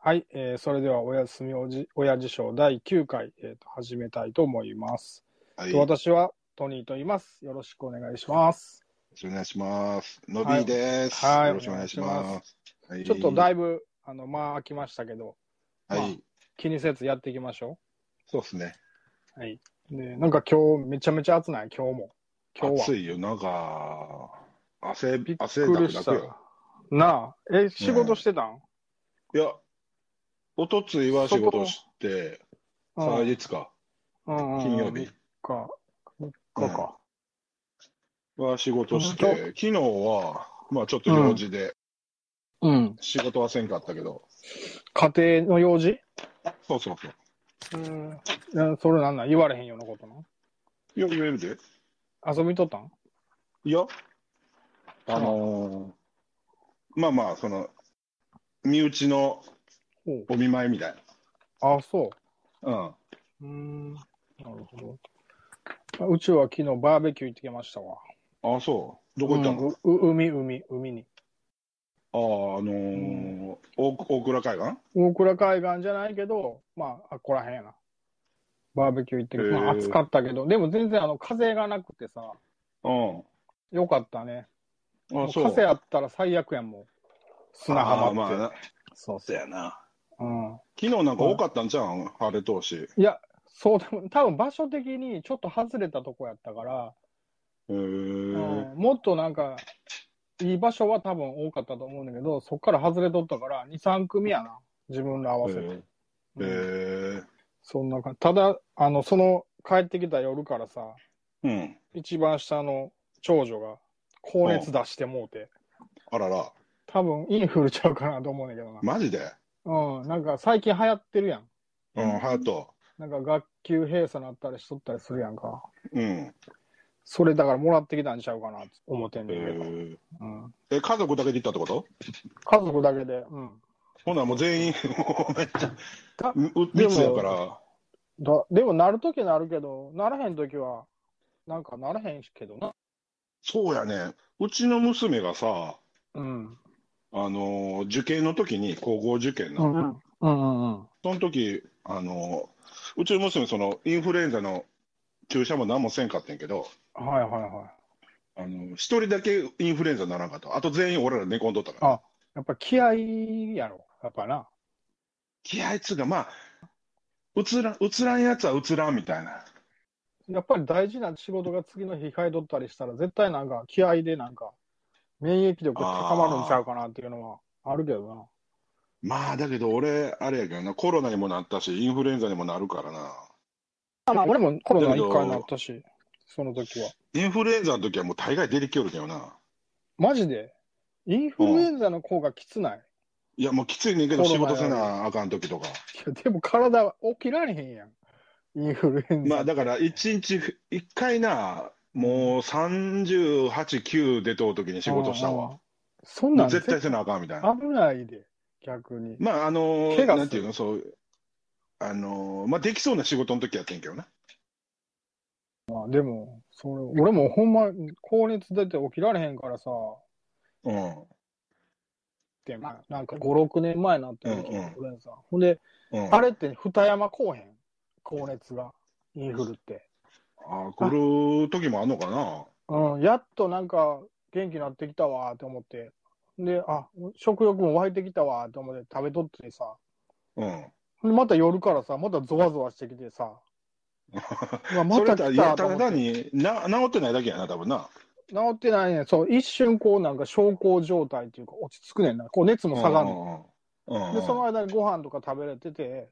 はい、えーそれではおやすみおじ親父ショー第9回、えーと始めたいと思います。はい。とよ私はトニーと言います。よろしくお願いします。ろしくお願いします。のびーです。はいよろしくお願いします。はいちょっとだいぶ、あの、まあ、空きましたけど、はい、まあ気にせずやっていきましょそうですね。う。はい。で、なんか今日めちゃめちゃ暑ない？今日も。今日は。暑いよ。なんか、汗びっ、汗くりしただくだくよ。。なあ、え、仕事してたん、いや、おとついは仕事して、うん再日か、金曜日。か。3日か。は仕事し本て、昨日は、まあちょっと用事で、うん。仕事はせんかったけど、家庭の用事？そうそうそう。うん。なそれなんなん？言われへんようなことないや、言えるで。遊びとったん？いや、あのー。まあまあ、その、身内のお見舞いみたいあ、そな。うん。う。ん。なるほど。あうちは昨日バーベキュー行ってきましたわ。あ、そう。どこ行ったの、うんう海、海、海に。ああ、あのー大大倉海岸？大倉海岸じゃないけど、まあ、あっこらへんやな。バーベキュー行ってきて、まあ、暑かったけど、でも全然あの風がなくてさ、うん。よかったね。もあ、うそう。風あったら最悪やん、もう。砂あ浜って。ーまあな、そうそうやな。うん。昨日なんか多かったんじゃん、晴れ通し。いや、そうでも、多分場所的にちょっと外れたとこやったから、へえうんもっとなんか、いい場所は多分多かったと思うんだけど、そっから外れとったから、2、3組やな。自分ら合わせて。へうんえ。そんな感じ。ただ、あの、その、帰ってきた夜からさ、うん。一番下の長女が高熱出してもうて、あらら。多分インフルちゃうかなと思うんだけどな。マジで？うん、なんか最近流行ってるやん。うん、はやと。なんか学級閉鎖なったりしとったりするやんか。うん。それだからもらってきたんちゃうかなって思ってんへねんけど。え。うん、え、家族だけで行ったってこと？家族だけで。うん。ほな、もう全員、めっちゃ、密やから。だでもなるときなるけど、ならへんときは、なんかならへんけどな。そうやね。うちの娘がさ、うん。あのー受験の時に、高校受験の、うんうん。うん。その時、あのーうちの娘、その、インフルエンザの注射も何もせんかったんやけど、はいはいはい。あの、一人だけインフルエンザにならんかった。あと全員俺ら寝込んどったから。あやっぱ気合いやろ。やっぱな。気合いつうか、まあ、うつらん、うつらんやつはうつらんみたいな。やっぱり大事な仕事が次の日控えとったりしたら、絶対なんか気合でなんか、免疫力高まるんちゃうかなっていうのはあるけどな。まあ、だけど俺、あれやけどな、コロナにもなったし、インフルエンザにもなるからな。まあ、俺もコロナだけど1回になったし、その時は。インフルエンザの時はもう大概出てきよるけどな。マジで？インフルエンザの方がきつない、いや、もうきついねんけど、仕事せなあかん時とか。いや、でも体起きられへんやん。インフルエンザ。まあ、だから、一日、一回な、もう38、9出とう時に仕事したわ。そんなん絶対せなあかんみたいな。危ないで、逆に。まあ、あのなんていうの、そう、あのまあ、できそうな仕事の時やってんけどな。まあ、でも、それ、俺もほんま、高熱出て起きられへんからさ、うん。でまあ、なんか5、6年前になった時、うんうん。ほんで、うん、あれって二山こうへん？高熱が、インフルって。あ来る時もあんのかな？うん、やっとなんか元気になってきたわーって思って。で、あ、食欲も湧いてきたわーって思って食べとってさ。うん。でまた夜からさ、またゾワゾワしてきてさ。まそれた来だいやたただ単にな治ってないだけやな、多分な。治ってないね。そう、一瞬こうなんか小康状態っていうか落ち着くねんな。こう熱も下がんねうん。で、その間にご飯とか食べれてて、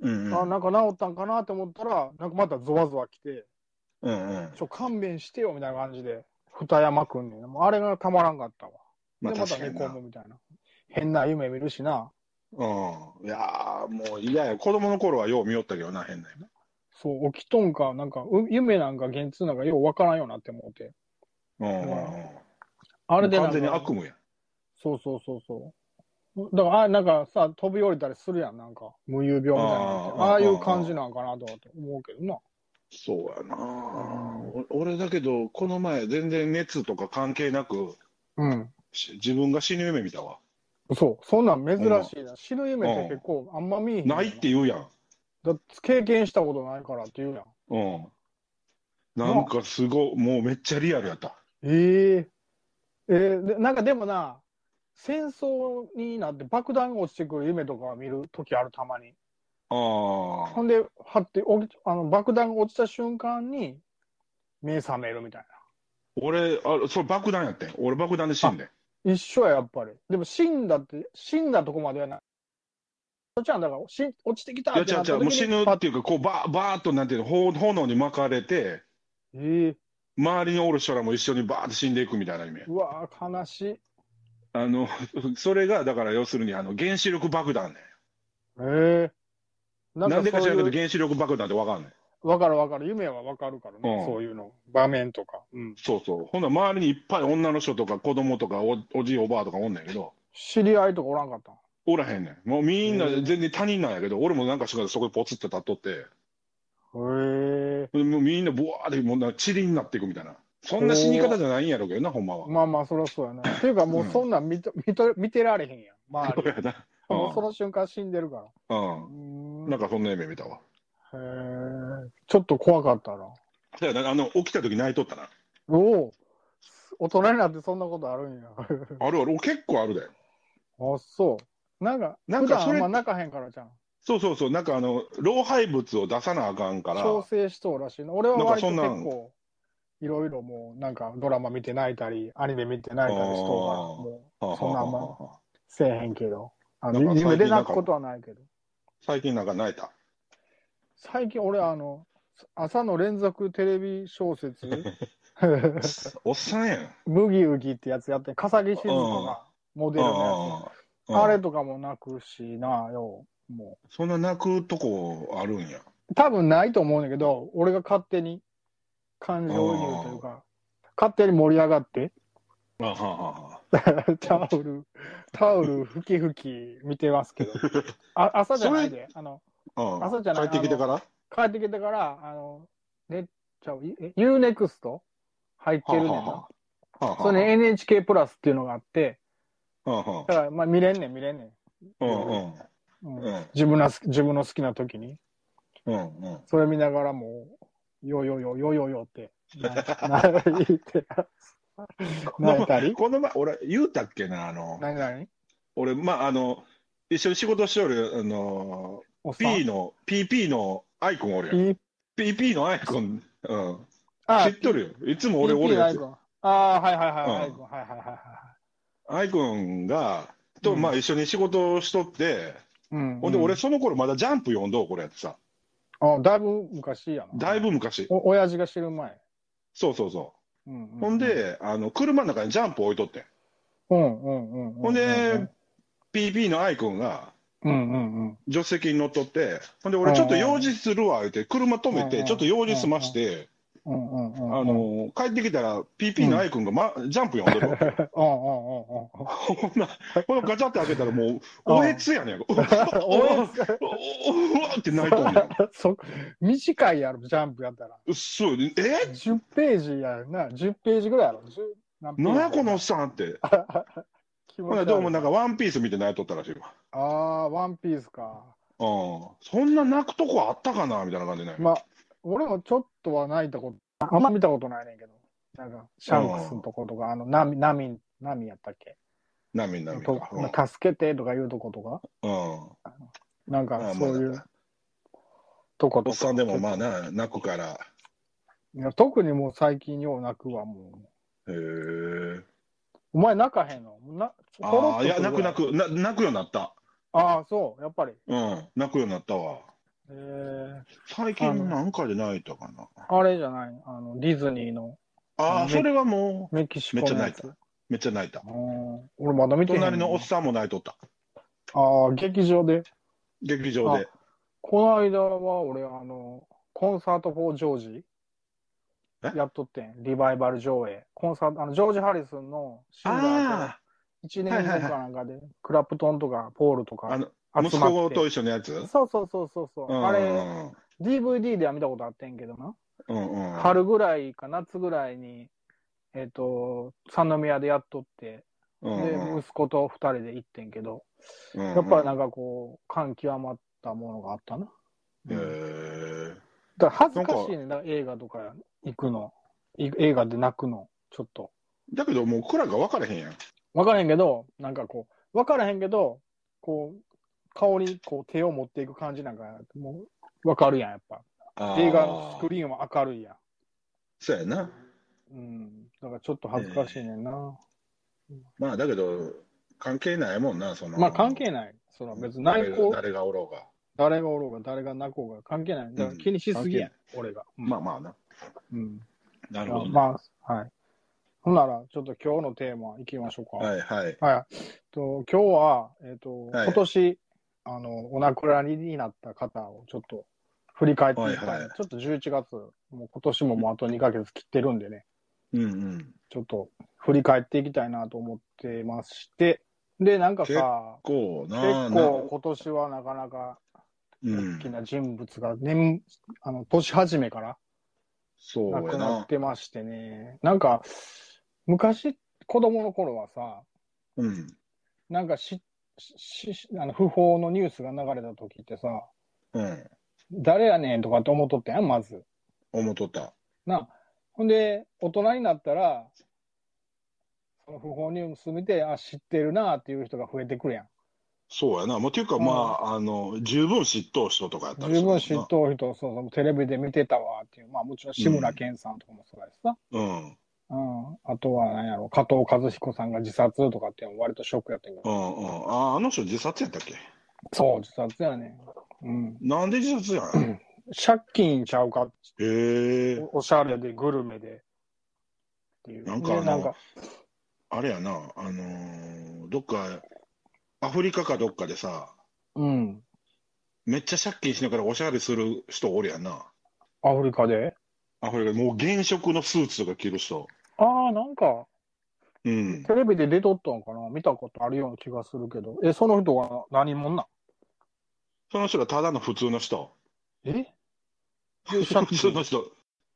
うんうんあ、なんか治ったんかなって思ったら、なんかまたゾワゾワ来て、うんうんちょ、勘弁してよみたいな感じで、二山くんねん。もうあれがたまらんかったわ。まあで、また寝込むみたいな。変な夢見るしな。うん。いやーもう嫌や。子供の頃はよう見よったけどな、変な夢。そう、起きとんか、なんか、う夢なんか現実なんかようわからんようになって思って。うんうんうん。あれで完全に悪夢や。そうそうそうそう。だから、あなんかさ、飛び降りたりするやん、なんか、無遊病みたいな。あーああいう感じなんかなと思うけどな。そうやな、お俺だけど、この前、全然熱とか関係なく、うん。し自分が死ぬ夢見たわ。そう、そんなん珍しいな。死ぬ夢って結構あんま見えへん。ないって言うやん。だって経験したことないからって言うやん。うん。なんかすごい、もうめっちゃリアルやった。えええーでなんかでもな、戦争になって爆弾が落ちてくる夢とかは見るときある、たまに。ああ。ほんで、はって、起きあの爆弾が落ちた瞬間に、目覚めるみたい俺、あ、それ爆弾やってん。俺爆弾で死んで。一緒や、やっぱり。でも死んだって、死んだとこまではない。そっちはだからし、落ちてきたいや、ってなった違う違う、もう死ぬっていうか、こう、ばばーっと、なんていうの、ほ炎に巻かれて、ええ周りにおる人らも一緒にバーッと死んでいくみたいな夢。うわー悲しい。あの、それが、だから要するに、あの、原子力爆弾ね。ええなんでか知らんけど、原子力爆弾ってわかんない。わかるわかる。夢はわかるからね、うんそういうの。場面とか。うん。そうそう。ほんなら周りにいっぱい女の人とか子供とかおおじいおばあとかおんねんけど、知り合いとかおらんかったんおらへんねん。もうみんな全然他人なんやけど、俺もなんかしかそこでポツって立っとって、へえ。もうみんなブワーってもうなんか塵になっていくみたいな。そんな死に方じゃないんやろうけどな、ほんまは。まあまあ、そりゃそうやな。っていうか、もうそんなん見と見と見てられへんやん。周り。そうやな。もうその瞬間死んでるから。う。うんん。なんかそんな夢見たわ。へえ。ちょっと怖かったな。そうやなあの、起きた時泣いとったな。おお。大人になってそんなことあるんや。あるある、結構あるで。あ、そう。なんか、なんかそあんま泣かへんからじゃん。そうそうそう、なんかあの、老廃物を出さなあかんから、調整しとうらしいな。俺は割と結構、いろいろもう、なんかドラマ見て泣いたり、アニメ見て泣いたりしとうから、もはあう、そんなあんませえへんけど。あのなんか最近夢で泣くことはないけど。最近なんか泣いた？最近俺、あの、朝の連続テレビ小説、おっさんやん。ブギウギってやつやって、笠木静子がモデルのやつ。うんあれとかも泣くしな、よ。もそんな泣くとこあるんや？う。多分ないと思うんだけど、俺が勝手に感情移入というか、勝手に盛り上がって、あははは タオル、タオルふきふき見てますけど。あ朝じゃないで。あの、うん。朝じゃない帰ってきてから？帰ってきてから、あの、ね、ちゃう、え UNEXT 入ってるねんな。はあはあ。それね NHK プラスっていうのがあって、はあはだから、まあ見れんねん、見れんねん。あうん。うん。自分の好き自分の好きな時に。うんうん。それ見ながらもう、よよよよよよって、言っ て、泣いたり？この前、俺、言うたっけな、あの、何何？俺、まあ、あの、一緒に仕事しておる、あの、おっさん？P の、PP のアイコンおるやん。PP のアイコン、うん。あ知っとるよ。いつも俺おる PP のやつ。アイコンああ、はいはいはい、うんアイコンはいはいはいはい。アイコンが、と、うんまあ一緒に仕事をしとって、うん、ほんで俺うんその頃まだジャンプ読んどうこれやってさ。あだいぶ昔やな。だいぶ昔。お親父が知る前。そうそうそうんうんう。ほん、で、あの、車の中にジャンプ置いとってん。うんうんうんうん。ほんで、PP のアイコンがうんうんうん。助手席に乗っとって、ほんで俺ちょっと用事するわ、言って、車止めて、ちょっと用事済まして、うんうんうんうん。あの、帰ってきたら PP のアイコンが、ま、ジャンプ読んでるわけ。ほんな、ほんなガチャって開けたらもう、おえつやねん。お おえつおおわって泣いとんねん。そ短いやろ、ジャンプやったら。そう、え？10ページやな、10ページぐらいやろ。10何やこのおっさんって。ほなどうもなんかワンピース見て泣いとったらしいわ。ああ、ワンピースか。うん。そんな泣くとこあったかな？みたいな感じでね。まあ、俺もちょっとは泣いたこと、あんま見たことないねんけど。なんか、シャンクスのとことか、あの、ナミ、ナミ、ナミやったっけ？なみなみとか。助けてとかいうとことか、うん。なんまあかそういうまあとことか。おっさんでもまあな、泣くから。いや特にもう最近よう泣くわ、もう。へえ。お前泣かへんの？なああ、いや、泣く泣く。く。な泣くようになった。ああ、そう、やっぱり。うん。泣くようになったわ。えー、最近なんかで泣いたかな？あれじゃない？あの、ディズニーのああ、めそれはもメキシう、コ。めっちゃ泣いた。めっちゃ泣いた。うん俺まだ見てへん隣のおっさんも泣いとった。ああ、劇場で。劇場で。この間は俺、あの、コンサート・フォー・ジョージえ？やっとってん。リバイバル上映。コンサート、あの、ジョージ・ハリスンのシンガーあと、1年後かなんかで、クラプトンとか、ポールとあ、あかの、息。子と一緒のやつ？そうそうそうそうそう。うんあれ、DVD では見たことあってんけどな。うんうん。春ぐらいか夏ぐらいに、えっ、と、三宮でやっとって、うんで、うん息子と二人で行ってんけど、うんやっぱりなんかこう、感極まったものがあったな。へえ。だから恥ずかしいねんだ、映画とか行くの。い映画で泣くの、ちょっと。だけどもうクラが分からへんやん。分からへんけど、なんかこう、分からへんけど、こう、顔にこう手を持っていく感じなんか、もう、分かるやん、やっぱ。映画のスクリーンは明るいやん。そうやな。うん。だからちょっと恥ずかしいねんな。まあだけど、関係ないもんな、その。まあ関係ない。その別に泣誰が誰がおろうが。誰がおろうが、誰が泣こうが関係ない。だから気にしすぎやん、俺が。うんまあまあな。うん。なるほどね。まあ、はい。ほんなら、ちょっと今日のテーマいきましょうか。はいはい。はい。と今日は、えっ、と、はい今年、あの、お亡くなりになった方をちょっと振り返っていきたい。はいはいちょっと11月、もう今年ももうあと2ヶ月切ってるんでね、うんうん。ちょっと振り返っていきたいなと思ってまして、で、なんかさ、こうな結構今年はなかなかうん大き。な人物が年、あの、年始めからそうや亡くなっな。てましてね、なんか、昔、子供の頃はさ、うん。なんかし、し、しあの不法のニュースが流れた時ってさ、うん。誰やねんとかって思っとったやん、まず。思っとった。な。ほんで、大人になったら、その不法ニュース見て、あ、知ってるなっていう人が増えてくるやん。そうやな。もうっていうか、うんまあ、あの、十分知っとう人とかやったり十分知っとる人、そうそう、テレビで見てたわっていう。まあもちろん志村けんさんとかもそうやしさ。うん。うん。あとは何やろ、加藤和彦さんが自殺とかって割とショックやったけど。うんうん。あ、あの人自殺やったっけ？そう、自殺やねん。うん。なんで自殺やん？借金ちゃうかへえ。おおしゃれでグルメで。っていう。なんかなんか、あれやな、あのーどっか、アフリカかどっかでさ、うん。めっちゃ借金しながらおしゃれする人おるやんな。アフリカで？アフリカでもう原色のスーツとか着る人。ああ、なんか、うん。テレビで出とったのかな？見たことあるような気がするけど。え、その人は何者なん？その人がただの普通の人。え？で普通の人。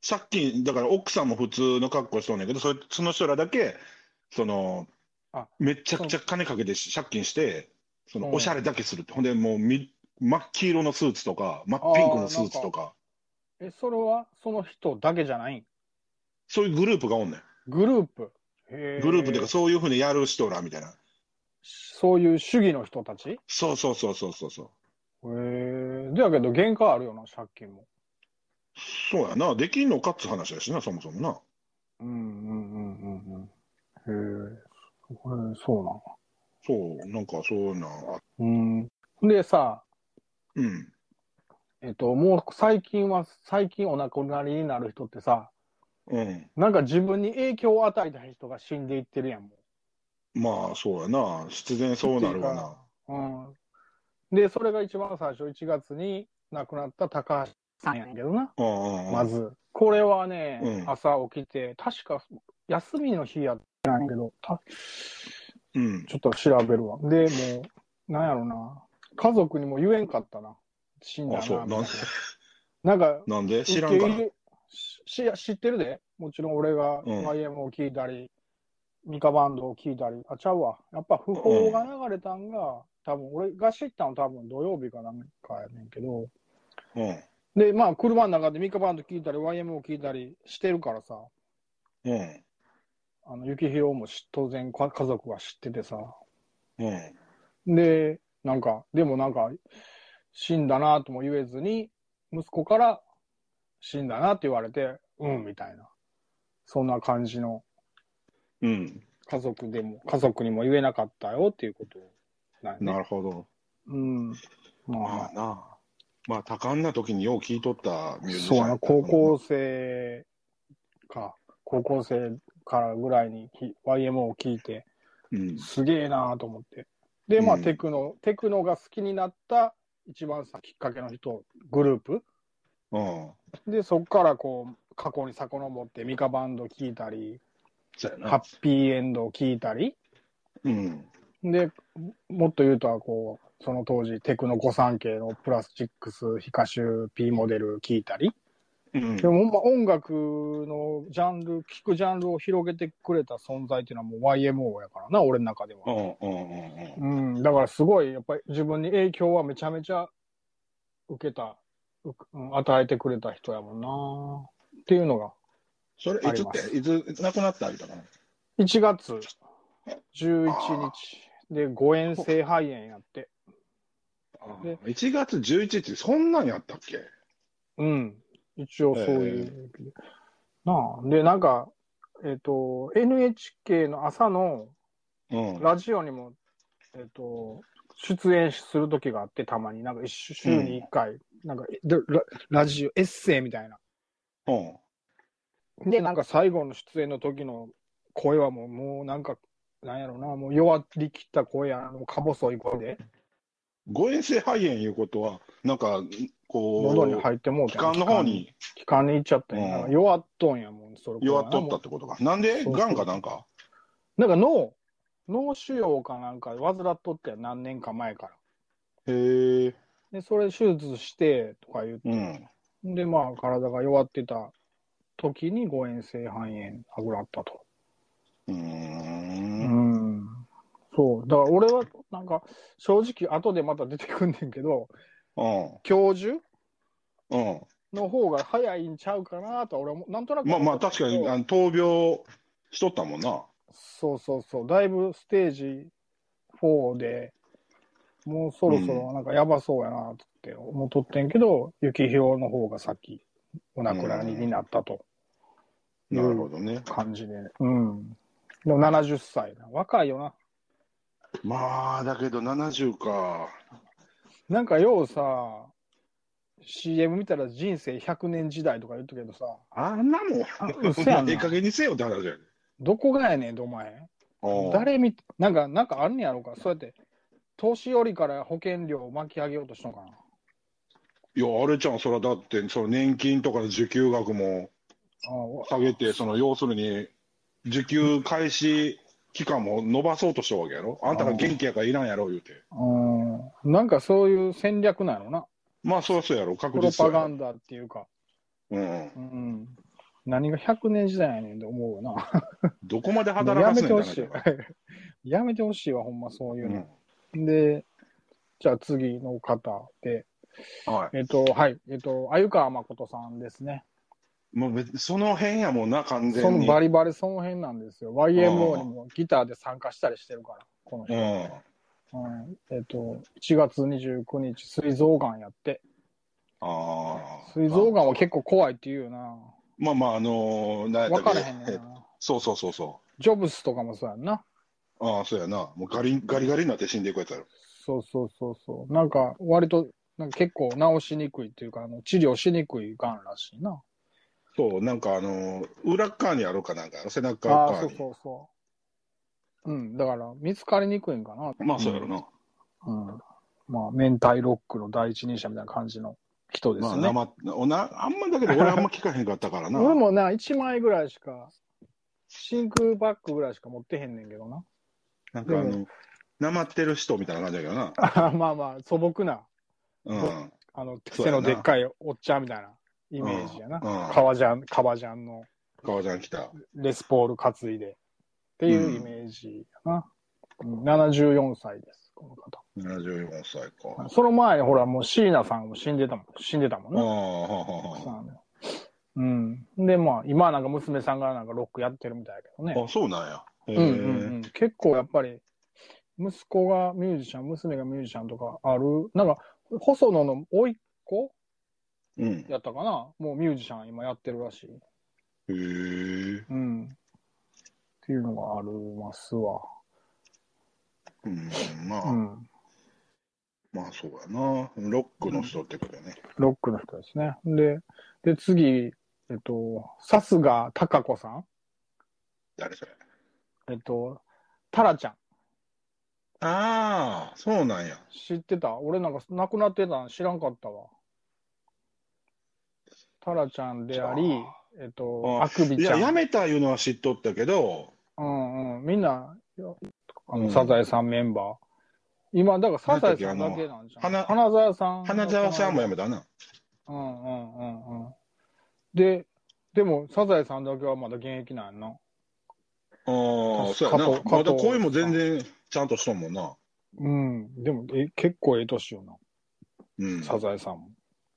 借金、だから奥さんも普通の格好しとんねんけど、それその人らだけ、そのあ、めちゃくちゃ金かけて借金して、そうんのおしゃれだけするって。ほんで、もうみ真っ黄色のスーツとか、真っピンクのスーツとか、え、それはその人だけじゃない？んそういうグループがおんねん。グループ。へーグループっていうか、そういうふうにやる人らみたいな。そういう主義の人たち？へそうそうそうそうそうそう。え。だけど原価あるよな、借金も。そうやな。できんのかっつう話やしな、そもそもな。うんうんうんうんうん。へえ。これそうなの。そう、なんかそうな、あうん。でさ、うん。えっと、もう最近は、最近お亡くなりになる人ってさ、うん。なんか自分に影響を与えた人が死んでいってるやん、もまあ、そうやな。必然そうなるわな。う。うん。で、それが一番最初、1月に亡くなった高橋さんやねんけどな、うんうんうん。まず。これはね、うん朝起きて、確か休みの日やったんやけど、たうん。ちょっと調べるわ。で、もう、なんやろな。家族にも言えんかったな。死んだな。あ、そう。なんななんか、なんで？知らんから。し知ってるで。もちろん俺がうん YM を聞いたり、ミカバンドを聞いたり、あ、ちゃうわ。やっぱ不法が流れたんが、多分俺が知ったの多分土曜日かなんかやねんけど、うん。で、まあ車の中でミカバンド聞いたり、YM を聞いたりしてるからさ、うん。あの、雪広もし当然か家族は知っててさ、うん。で、なんか、でもなんか、死んだなとも言えずに、息子から死んだなって言われて、うん、みたいな。そんな感じのうん。家族でも、家族にも言えなかったよっていうことなんやね。なるほど。うん。ままあな。まあ、多感な時によう聞いとったミューあ、ジシャンそうやな、やった高校生か、高校生からぐらいにき YMO を聞いて、うん。すげえなと思って。で、まあ、うんテクノ、テクノが好きになった一番さきっかけの人、グループ。うん。で、そこからこう、過去に遡ってミカバンド聞いたり、そうやな。ハッピーエンドを聞いたり、うん。で、もっと言うとはこう、その当時テクノ御三系のプラスチックス、ヒカシュ P モデル聞いたり、うんでもま音楽のジャンル、聴くジャンルを広げてくれた存在っていうのはもう YMO やからな、俺の中では。うんだからすごい、やっぱり自分に影響はめちゃめちゃ受けた、ううん与えてくれた人やもんな。っていうのが、それ、いつって、いつ亡くなったあれだな？1月11日で誤嚥性肺炎やって。で1月11日、そんなんやったっけ？うん。一応そういう。なあ。で、なんか、えっ、と、NHK の朝のうん。ラジオにも、えっ、と、出演する時があって、たまに、なんか一週週に1回、なんかでラ、ラジオ、エッセイみたいな。うん。で、なんか最後の出演の時の声はもう、もうなんか、なんやろな、もう弱りきった声や、もうか細い声で、誤嚥性肺炎いうことは、なんか、こ喉にう、入ってもうて気管の方に気管に行っちゃったんや、うん弱っとんやもん、それ。弱っとったってことか。なんでがんかなんか？なんか脳、脳腫瘍かなんか患っとって何年か前から。へえ。で、それ手術してとか言って、うん。で、まあ、体が弱ってた時に誤嚥性肺炎あぐらったと。うん。そう。だから俺は、なんか、正直、後でまた出てくんねんけど、うん。教授？うん。の方が早いんちゃうかなとは俺も、なんとなくまあまあ、思ったけど確かに、あの闘病しとったもんな。そうそうそう。だいぶステージ4で、もうそろそろなんかやばそうやなって思っとってんけど、幸宏の方が先、お亡くなりになったといなるほうどね。感じで。うん。でも70歳な。若いよな。まあ、だけど70か。なんかようさ、CM 見たら人生100年時代とか言ったけどさ、あんなもん。ええ加減にせよって話やで。どこがやねんとお前。うん誰見て、なんか、なんかあんねやろうか。そうやって、年寄りから保険料を巻き上げようとしたのかな。いや、あれちゃん、それはだって、その年金とかの受給額もあ下げて、その要するに、受給開始期間も伸ばそうとしたわけやろ？あんたが元気やからいらんやろ、言うて。うん。なんかそういう戦略なのな。まあ、そりゃそうやろ、確プロ実やろパガンダっていうか。うん。うん。何が100年時代やねんと思うよな。どこまで働やかすねんってめてほしい話。やめてほしいわ、ほんまそういううの。ん。で、じゃあ次の方で、はい。えっと、はい、えっと、鮎川誠さんですね。もう別その辺やもんな、完全に。そのバリバリその辺なんですよ。YMO にもギターで参加したりしてるから、この人。うん。うんえっと、1月29日、膵臓がんやって。ああ。膵臓がんは結構怖いって言うよな。まあまあ、あのー、何やった分っけ？からへんねんな。そうそうそうそジョブスとかもそうやんな。う。ああ、そうやな。もうガリガリガリになって死んでいくやつやろ。そうそうそうそう。なんか、割と、なんか結構治しにくいっていうか、あの治療しにくいがんらしいな。そう、なんかあのー、裏っ側にあるかなんか、背中ああー、そう側に。そうそう。うん、だから見つかりにくいんかな。まあそうやろな。うん。まあ、明太ロックの第一人者みたいな感じの人ですまあ、ね。生おなあんまだけど俺あんま聞かへんかったからな。俺もな、1枚ぐらいしか、真空バッグぐらいしか持ってへんねんけどな。なんかあの、なまってる人みたいな感じだけどな。あ まあまあ、素朴な、うん。あの、背のでっかいおっちゃんみたいなイメージやな。革ジャン、革ジャンの革ジャン来た。レスポール担いで。っていうイメージやな。うん74歳です、この方。74歳か。その前にほら、もう椎名さんも死んでたもん、死んでたもんああ、ね。うん。で、まあ、今はなんか娘さんがなんかロックやってるみたいだけどね。は。あ、そうなんや。へえうんうんうん、結構やっぱり、息子がミュージシャン、娘がミュージシャンとかある、なんか、細野の甥っ子うん。やったかな？もうミュージシャン今やってるらしい。へえ。うん。っていうのがありますわ。うん。まあ、うん。まあそうやな。ロックの人ってことやね。ロックの人ですね。で、で、次、えっと、さすがたかこさん。誰それ？えっと、タラちゃん。ああ、そうなんや。知ってた？俺なんか亡くなってたの知らんかったわ。タラちゃんであり、えっと、ああくびちゃん。やめたいうのは知っとったけど、うんうん。みんな、あの、うんサザエさんメンバー。今、だからサザエさんだけなんじゃん。花花沢さん。花澤さんもやめたな。うんうんうんうん。で、でも、サザエさんだけはまだ現役なんやんな。ああ、そうやな。まだ加藤声も全然ちゃんとしとんもんな。うん。でも、え結構ええ年よな。うん。サザエさんも。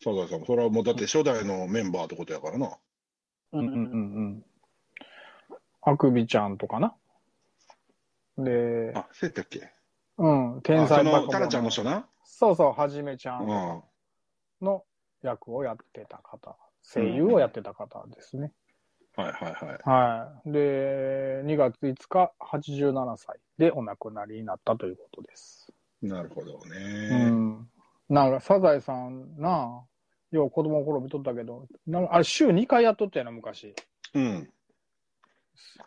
サザエさんも。それはもうだって初代のメンバーってことやからな。うんうんうんうん。あくびちゃんとかな。で、あ、そうやったっけ？うん、天才バカボンのタラちゃんの人な？そうそう、はじめちゃうんん。の役をやってた方、声優をやってた方ですね。はいはいはい。はい。で、2月5日、87歳でお亡くなりになったということです。なるほどうね。ん。なんか、サザエさんな、よう子供の頃見とったけど、なあれ週2回やっとったよな、昔。うん。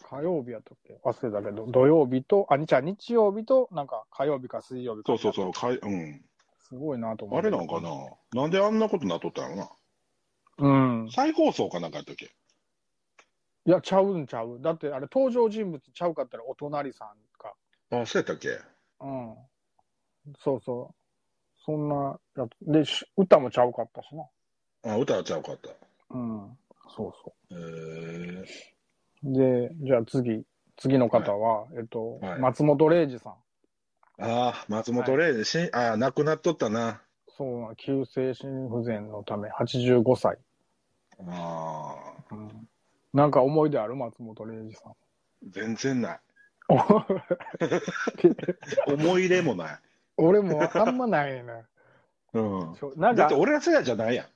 火曜日やったっけ？忘れたけど、土曜日と、あ、日曜日と、なんか火曜日か水曜日か。そうそうそう。かいうん。すごいなと思って。あれなんかな？なんであんなことなっとったんやろな？うん。再放送かなんかやったっけ？いや、ちゃうんちゃう。だって、あれ、登場人物ちゃうかったら、お隣さんか。あ、そうやったっけ？うん。そうそう。そんなやつ。で、し歌もちゃうかったしな。あ、歌はちゃうかった。うん。そうそへえう。で、じゃあ次、次の方は、えっと、はい松本零士さん。ああ、松本零士、しああ、亡くなっとったな。そうな、急性心不全のため、85歳。ああ、うん。なんか思い出ある？松本零士さん。全然ない。お 思い入れもない。俺もあんまないね。うん。そうなんかだって、俺ら世代じゃないやん。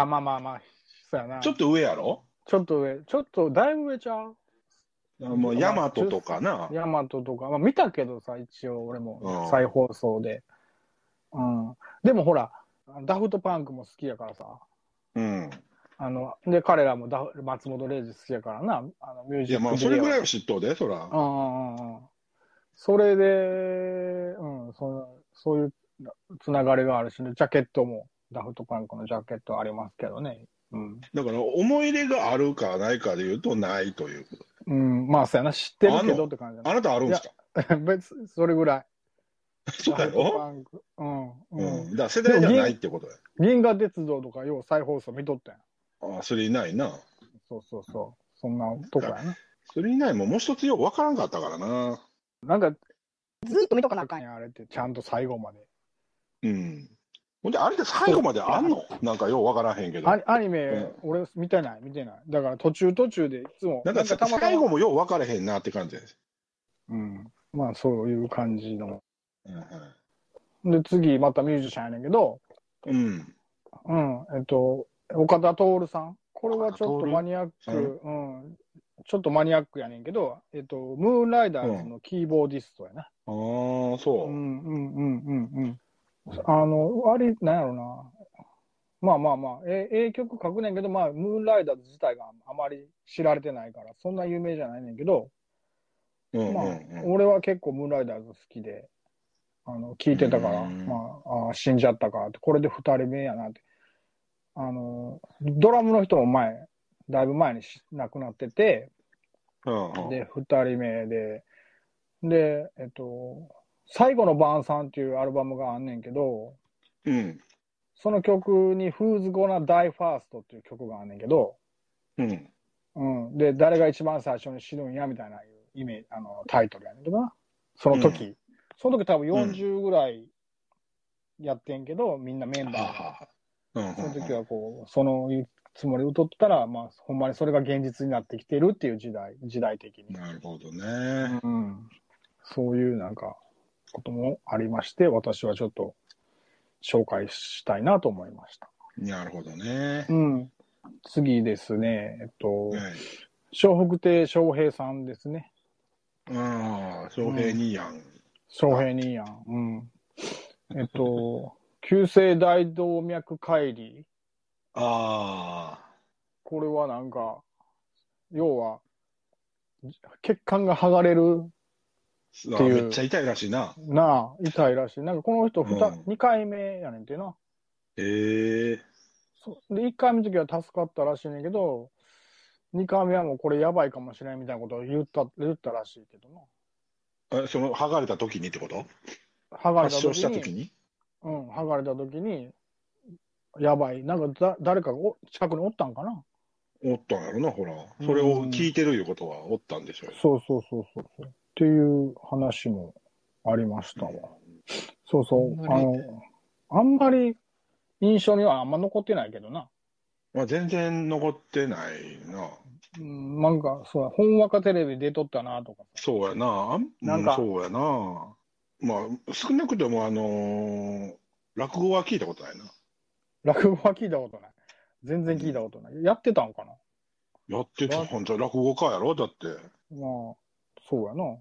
あ、まあまあまあ、そうやな。ちょっと上やろ？ちょっと上、ちょっとだいぶ上ちゃう？もう、ヤマトとかな。ヤマトとか、まあ見たけどさ、一応俺うもん再放送で。うん。でもほら、ダフトパンクも好きやからさ。うん。あの、で、彼らもダフ松本零士好きやからな、あの、ミューいや、まあ、ジックビデオ。それぐらいは知っとうで、そら。うんうんうんうん。それで、うん、そのそういうつながりがあるし、ね、ジャケットも、ダフトパンクのジャケットありますけどね。うん。だから、思い入れがあるかないかで言うと、ないということ。うん、まあ、そうやな、知ってるけどって感じだあなたあるんですか？な。別、それぐらい。そうだダフトよ。パンク。うん。ううんん。だから、世代じゃないってことや。銀河鉄道とかよう再放送見とったやん。ああ、それいないな。そうそうそう。そんなとこやな。それいないもん、もう一つようわからんかったからな。なんか、ずっと見とかなあかんやん、あれって。ちゃんと最後まで。うん。ほんで、あれで最後まであんの？なんかようわからへんけど。アニアニメ、うん俺見てない、見てない。だから途中途中でいつも、なんかまたま最後もようわからへんなって感じです。うん。まあそういう感じの。うんで、次、またミュージシャンやねんけど、うん。うん、えっと、岡田徹さん。これはちょっとマニアッさク、うん、ちょっとマニアックやねんけど、えっと、ムーンライダーズのキーボーディストやな。ああ、そうう。ん、うん、うん、うん、うん。あの、割、なんやろな。まあまあまあ、えええ曲書くねんけど、まあ、ムーンライダーズ自体があまり知られてないから、そんな有名じゃないねんけど、うんうんまあ、うん。俺は結構ムーンライダーズ好きで、あの、聞いてたから、うんまあ、あー死んじゃったかって、これで二人目やなって。あの、ドラムの人も前、だいぶ前にし亡くなってて、うんうんで、二人目で、で、えっと、最後の晩餐っていうアルバムがあんねんけど、うん。その曲に Who's Gonna Die First っていう曲があんねんけど、うん。うん。で、誰が一番最初に死ぬんやみたいなイメージ、あの、タイトルやねんけどな。その時。その時多分40ぐらいやってんけど、みんなメンバーが。はあはあ。その時はこう、そのつもりで歌ったら、まあ、ほんまにそれが現実になってきてるっていう時代、時代的に。なるほどね。うん。そういうなんか、こともありまして、私はちょっと紹介したいなと思いました。なるほどねう。ん。次ですね、えっと、はい。笑福亭笑瓶さんですね。ああ、翔平にやん。笑瓶にやん。うん。えっと、急性大動脈解離。あこれはなんか、要は、血管が剥がれるあ。ていうめっちゃ痛いらしいな。なあ、痛いらしい。なんかこの人二、うん二回目やねんてな。ええそうで、1回目の時は助かったらしいねんけど、2回目はもうこれやばいかもしれんみたいなことを言った、言ったらしいけどな。えその、剥がれた時にってこと？剥がれた時に、した時に？うん、剥がれた時に、やばい。なんかだ誰かがお近くにおったんかな？おったんやろな、ほら。それを聞いてるいうことはおったんでしょうよ。そうそうそうそうそう。っていう話もありましたわ。そうそう。ああんまりの、あんまり印象にはあんま残ってないけどな。まあ、全然残ってないな。うん、なんか、そうや、本若テレビ出とったなとか。そうやな。あんなんかうんそうやな。まあ、少なくとも、あのー落語は聞いたことないな。落語は聞いたことない。全然聞いたことない。やってたんかな？やってた、わ本当落語家やろ？だって。まあ、そうやな。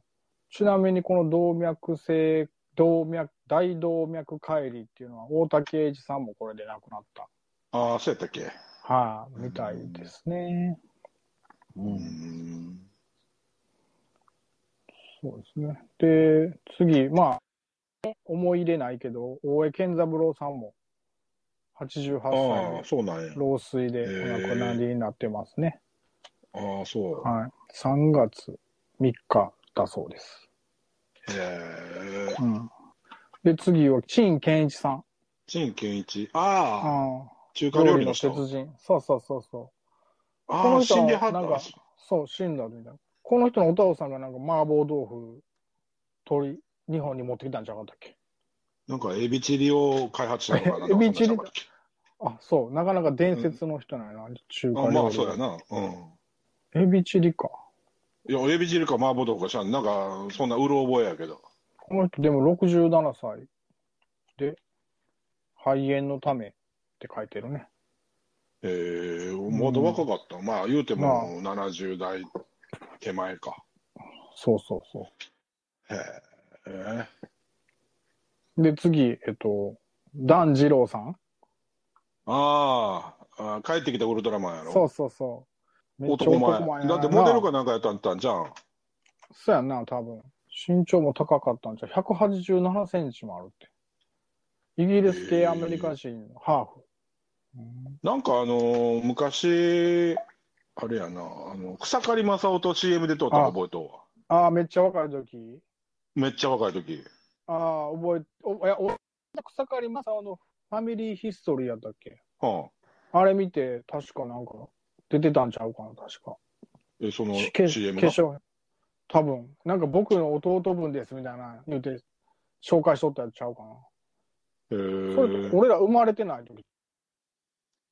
ちなみにこの動脈性、動脈、大動脈解離っていうのは、大竹栄一さんもこれで亡くなった。ああ、そうやったっけ？はい、みたいですね。う。うんん。そうですね。で、次、まあ、思い入れないけど、大江健三郎さんも88歳ああ、でそうなんや。老衰でお亡くなりになってますね。ああ、そう。はい。3月3日だそうです。へえ。うん。で、次は、陳健一さん。陳健一。ああ。中華料料理の人。鉄人。そうそうそうそう。こああ、の人死んではったなんか。そう、死んだみたいな。この人のお父さんがなんか麻婆豆腐、鳥、日本に持ってきたんちゃうかったっけ？なんかエビチリを開発したのかな？エビチリ？あ、そう。なかなか伝説の人なんやな、中華料理。あまあ、そうやな。うん。エビチリか。いや、エビチリか麻婆豆腐かしらん。なんか、そんなうろ覚えやけど。この人でも67歳で、肺炎のためって書いてるね。ええまだ若かった？まあ、言うてまも70代手前か。そうそうそへえ。う。で、次、えっと、ダン二郎さんあーあ、帰ってきたウルトラマンやろ？そうそうそう。男前。だってモデルかなんかやったんたんじゃん。そうやんな、多分。身長も高かったんじゃ、187センチもあるって。イギリス系アメリカ人のハーフ。うんなんかあのー昔、あれやな、あの、草刈正雄と CM で撮ったの覚えと。ああ、めっちゃ若い時めっちゃ若い時。ああ、覚え、おいや、お草刈正雄のファミリーヒストリーやったっけ？はあれ見て、確かなんか、出てたんちゃうかな、確か。あ、え、そのけ CM が？化粧、多分、なんか僕の弟分ですみたいな言うて、紹介しとったやつちゃうかな。へそれえ。俺ら生まれてない時。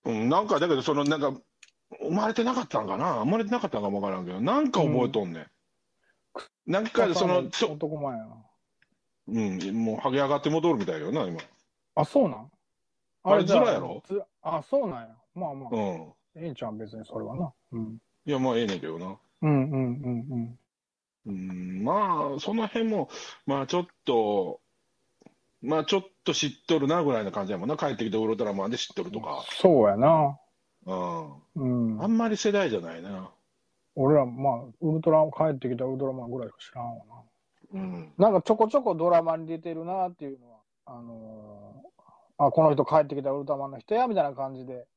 うん、なんかだけど、そのなんか、生まれてなかったんかな？生まれてなかったんかもわからんけど、なんか覚えとんねん。なんか、その、そ男前やな。うん、もう、剥げ上がって戻るみたいよな、今。あ、そうなん？あれじゃズラやろ？ずあ、そうなんや。まあまあ、うん。ええんちゃん、別にそれはな。うん。いや、まあ、ええねんけどな。うんうんうんうん、まあ、その辺も、まあ、ちょっと、まあ、ちょっと知っとるな、ぐらいな感じやもんな。帰ってきてウルトラマンで知っとるとか。そうやな。うん。うんあ。んまり世代じゃないな。俺ら、まあ、ウルトラ、帰ってきたウルトラマンぐらいしか知らんわうん。な。なんかちょこちょこドラマに出てるなっていうのは、あのーあ、この人帰ってきたウルトラマンの人や、みたいな感じで、う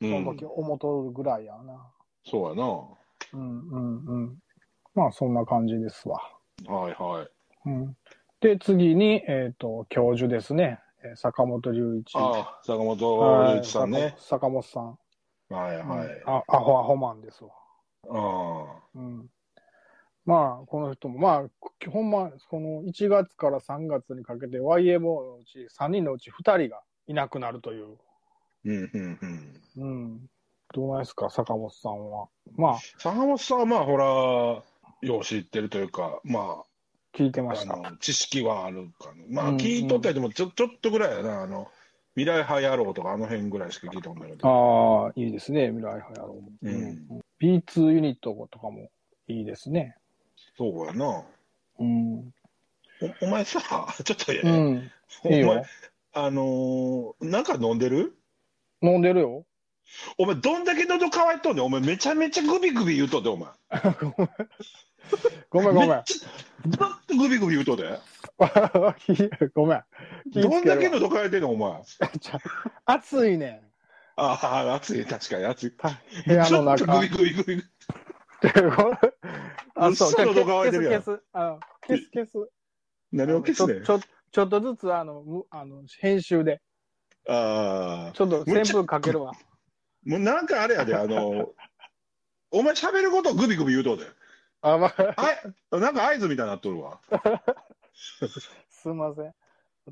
そのん時。思っとるぐらいやな。そうやな。うんうんうん。まあ、そんな感じですわ。はいはい。うん。で、次に、えっ、と、教授ですね。えー坂本龍一。ああ、坂本はい龍一さんね。坂坂本さん。はいはい。うんあアホアホマンですわ。あうん。まあ、この人も、まあ、ほんま、この1月から3月にかけて YMO のうち3人のうち2人がいなくなるという。うんうんうん。うん。どうないですか、坂本さんは。まあ、坂本さんはまあ、ほら、よう知ってるというか、まあ、聞いてました。知識はあるかな。まあ、うん聞いとったりでも、ちょ、ちょっとぐらいやな。あの、未来派野郎とか、あの辺ぐらいしか聞いたことないけど。ああ、いいですね、未来派やろう。うん B2 ユニットとかもいいですね。そうやな。うん。お、お前さ、ちょっとや、うん。おいいよ前、。あのーなんか飲んでる？飲んでるよ。お前、どんだけ喉乾いとんねん。お前、めちゃめちゃグビグビ言うとって、お前。ごめんごめん。めっちゃ、ずっとグビグビ言うとで。ごめん。どんだけ喉乾いてんの、お前。暑いねああ、暑い、確かに暑い。ん。部屋の中。ずっとグビグビグビグビ。あ、そう、嘘の動画湧いてるやん消す、消す。何を消すねんちょ、ちょ、ちょっとずつ、あの、むあの、編集で。ああ。ちょっと旋風かけるわ。もうなんかあれやで、あの、お前喋ることをグビグビ言うとうで。あ、まあ、あなんか合図みたいになっとるわ。すいません。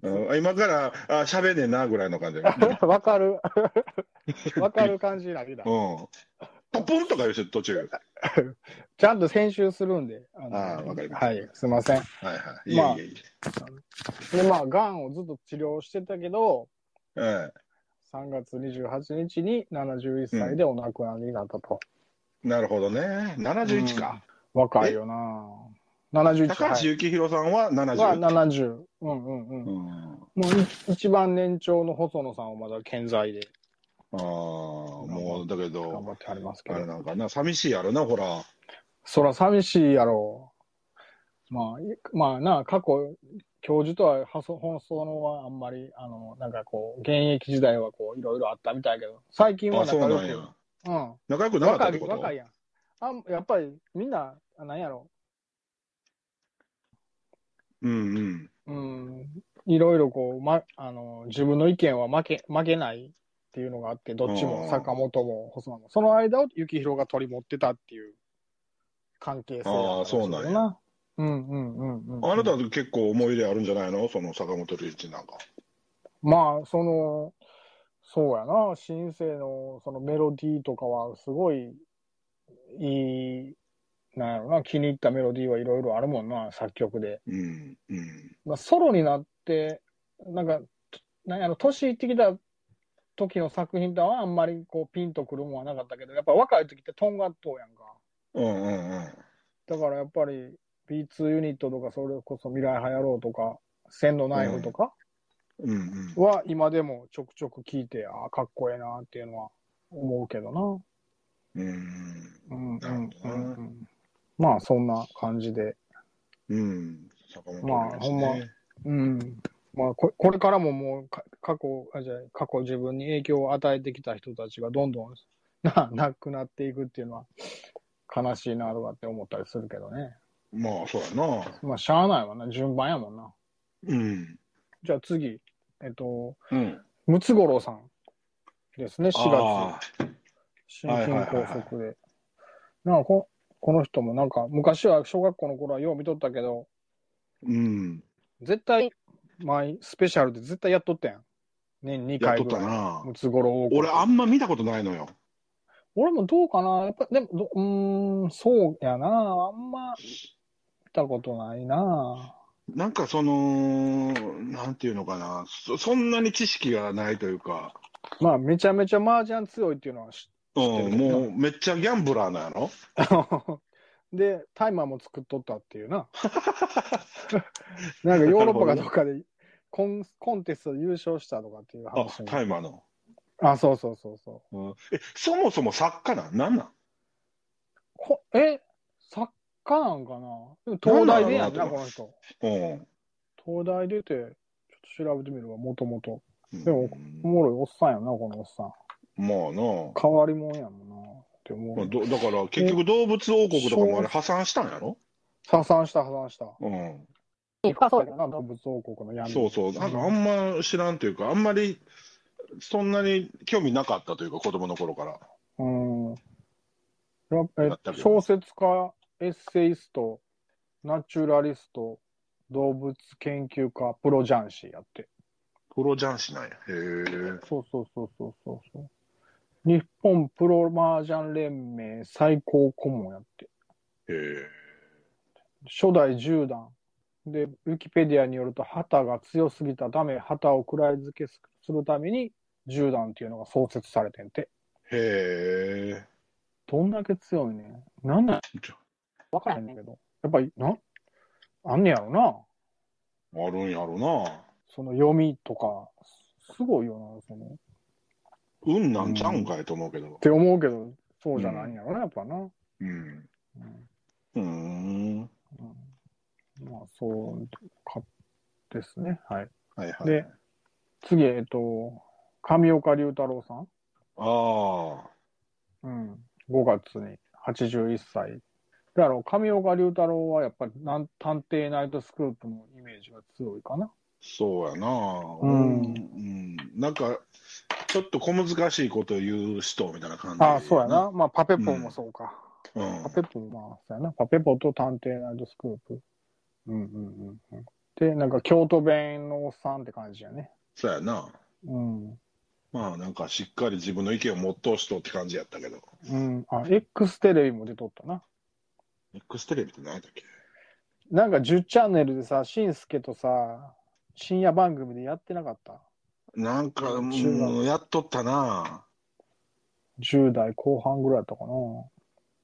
うん今から、あ喋んねんな、ぐらいの感じで。わかる。わかる感じになるだ。うん。ポポンとか言うし、途中。ちゃんと編集するんで。あのあーわかりましたはい、すいません。はいはい。いまあえいえいで、まあ、がんをずっと治療してたけど、え。え3月28日に71歳でお亡くなりになったと。え。なるほどね。71か。若いよな71高橋はい幸宏さんはは70。70。うんうんうん。うん。もうい一番年長の細野さんはまだ健在でああ、もう、だけ頑張どっ、てありますけあれど。なんかな、寂しいやろな、ほら。そら寂しいやろ。まあ、いまあな、過去、教授とははそ本当のはあんまり、あの、なんかこう、現役時代はこう、いろいろあったみたいやけど、最近はあ、そう仲良く、なんや。うん。仲良くなかったってこと？若いやん。あやっぱりみんな、あなんやろ、うんうん。うん、いろいろこう、ま、あの、自分の意見は負け、負けないっていうのがあって、どっちもうん坂本も細野も、その間を幸宏が取り持ってたっていう関係性あーそうなんやや。うんうんうんうん。あなたは結構思い入れあるんじゃないの？その坂本龍一なんか。まあ、その、そうやな、シンセのそのメロディーとかはすごいいい、なんやろな、気に入ったメロディーはいろいろあるもんな、作曲で。うん、うん。まあ、ソロになって、なんか、なんやろ、年いってきた時の作品とはあんまりこうピンとくるもんはなかったけど、やっぱ若い時ってとんがっとうやんか。うんうんうん。だからやっぱり B2 ユニットとか、それこそ未来派野郎とか、千のナイフとかうんは今でもちょくちょく聞いて、ああ、かっこええなっていうのは思うけどな。うん。うんうんうんうん。まあそんな感じで。うん。まあほんまうん。まあここれからももうか過去、あじゃあ過去自分に影響を与えてきた人たちがどんどん な亡くなっていくっていうのは悲しいなとかって思ったりするけどね。まあ、そうやな。まあしゃあないわな。順番やもんな。うん。じゃあ次、えっと、うん。ムツゴロウさんですね、4あ月。心筋梗塞で。なんかここの人もなんか昔は小学校の頃はよう見とったけど、うん。絶対、毎スペシャルで絶対やっとったやん。年2やっとっ回ぐらい。たな。ムツゴロウ王国俺、あんま見たことないのよ。俺もどうかなやっぱ、でもど、うーん、そうやな。あんま、見たことないな。なんかその、なんていうのかな。そそんなに知識がないというか、まあ、めちゃめちゃ麻雀強いっていうのは知うん、もうめっちゃギャンブラーなんやろ？で、タイマーも作っとったっていうな。なんかヨーロッパかどっかでコンコンテストで優勝したとかっていうあ話、もタイマーの。あ、そうそうそうそう。うんえ、そもそも作家なん？なんなん？こえ、作家なんかなでも東大でやんな、この人。うん。東大出て、ちょっと調べてみるわ、もともと。うんでもおもろいおっさんやんな、このおっさん。まあな。変わりもんやもんな。って思う。まあどだから結局動物王国とかもあれ破産したんやろ？破産した、破産した。うん。深そうやな、動物王国の闇。そうそう。なんかあんま知らんというか、あんまりそんなに興味なかったというか、子供の頃から。うん。やっぱ小説家、エッセイスト、ナチュラリスト、動物研究家、プロ雀士やって。プロ雀士なんや。へえ。そうそうそうそうそうそう。日本プロ麻雀連盟最高顧問やって。へえ。初代10段。で、ウィキペディアによると、旗が強すぎたため、旗を位付けするために、10段っていうのが創設されてんて。へえ。どんだけ強いねん。なんなん？わからへんねんけど。やっぱり、な、あんねやろな。あるんやろな。その読みとか、すごいよな、その。っ運なんちゃうんかいと思うけど。て思うけど、そうじゃないんやろな、やっぱな。うん。うんうーん。うんまあ、そうかですね。はい。はいはい。で次、えっと、上岡龍太郎さん。ああ。うん。5月に81歳。だから、上岡龍太郎はやっぱりなん探偵ナイトスクープのイメージが強いかな。そうやな、うんうんなんか、ちょっと小難しいこと言う人みたいな感じ。ああ、そうやな。。まあ、パペポもそうか。うんパ。ペポも、まあ、そうやな。パペポと探偵ナイトスクープ。うんうんうんうん。で、なんか京都弁のおっさんって感じやね。そうやな。うん。まあなんかしっかり自分の意見を持っとう人って感じやったけど。うん。あ、X テレビも出とったな。X テレビって何やっけ？なんか10チャンネルでさ、しんすけとさ、深夜番組でやってなかった？なんか、もうやっとったな。?10 代後半ぐらいやったかな。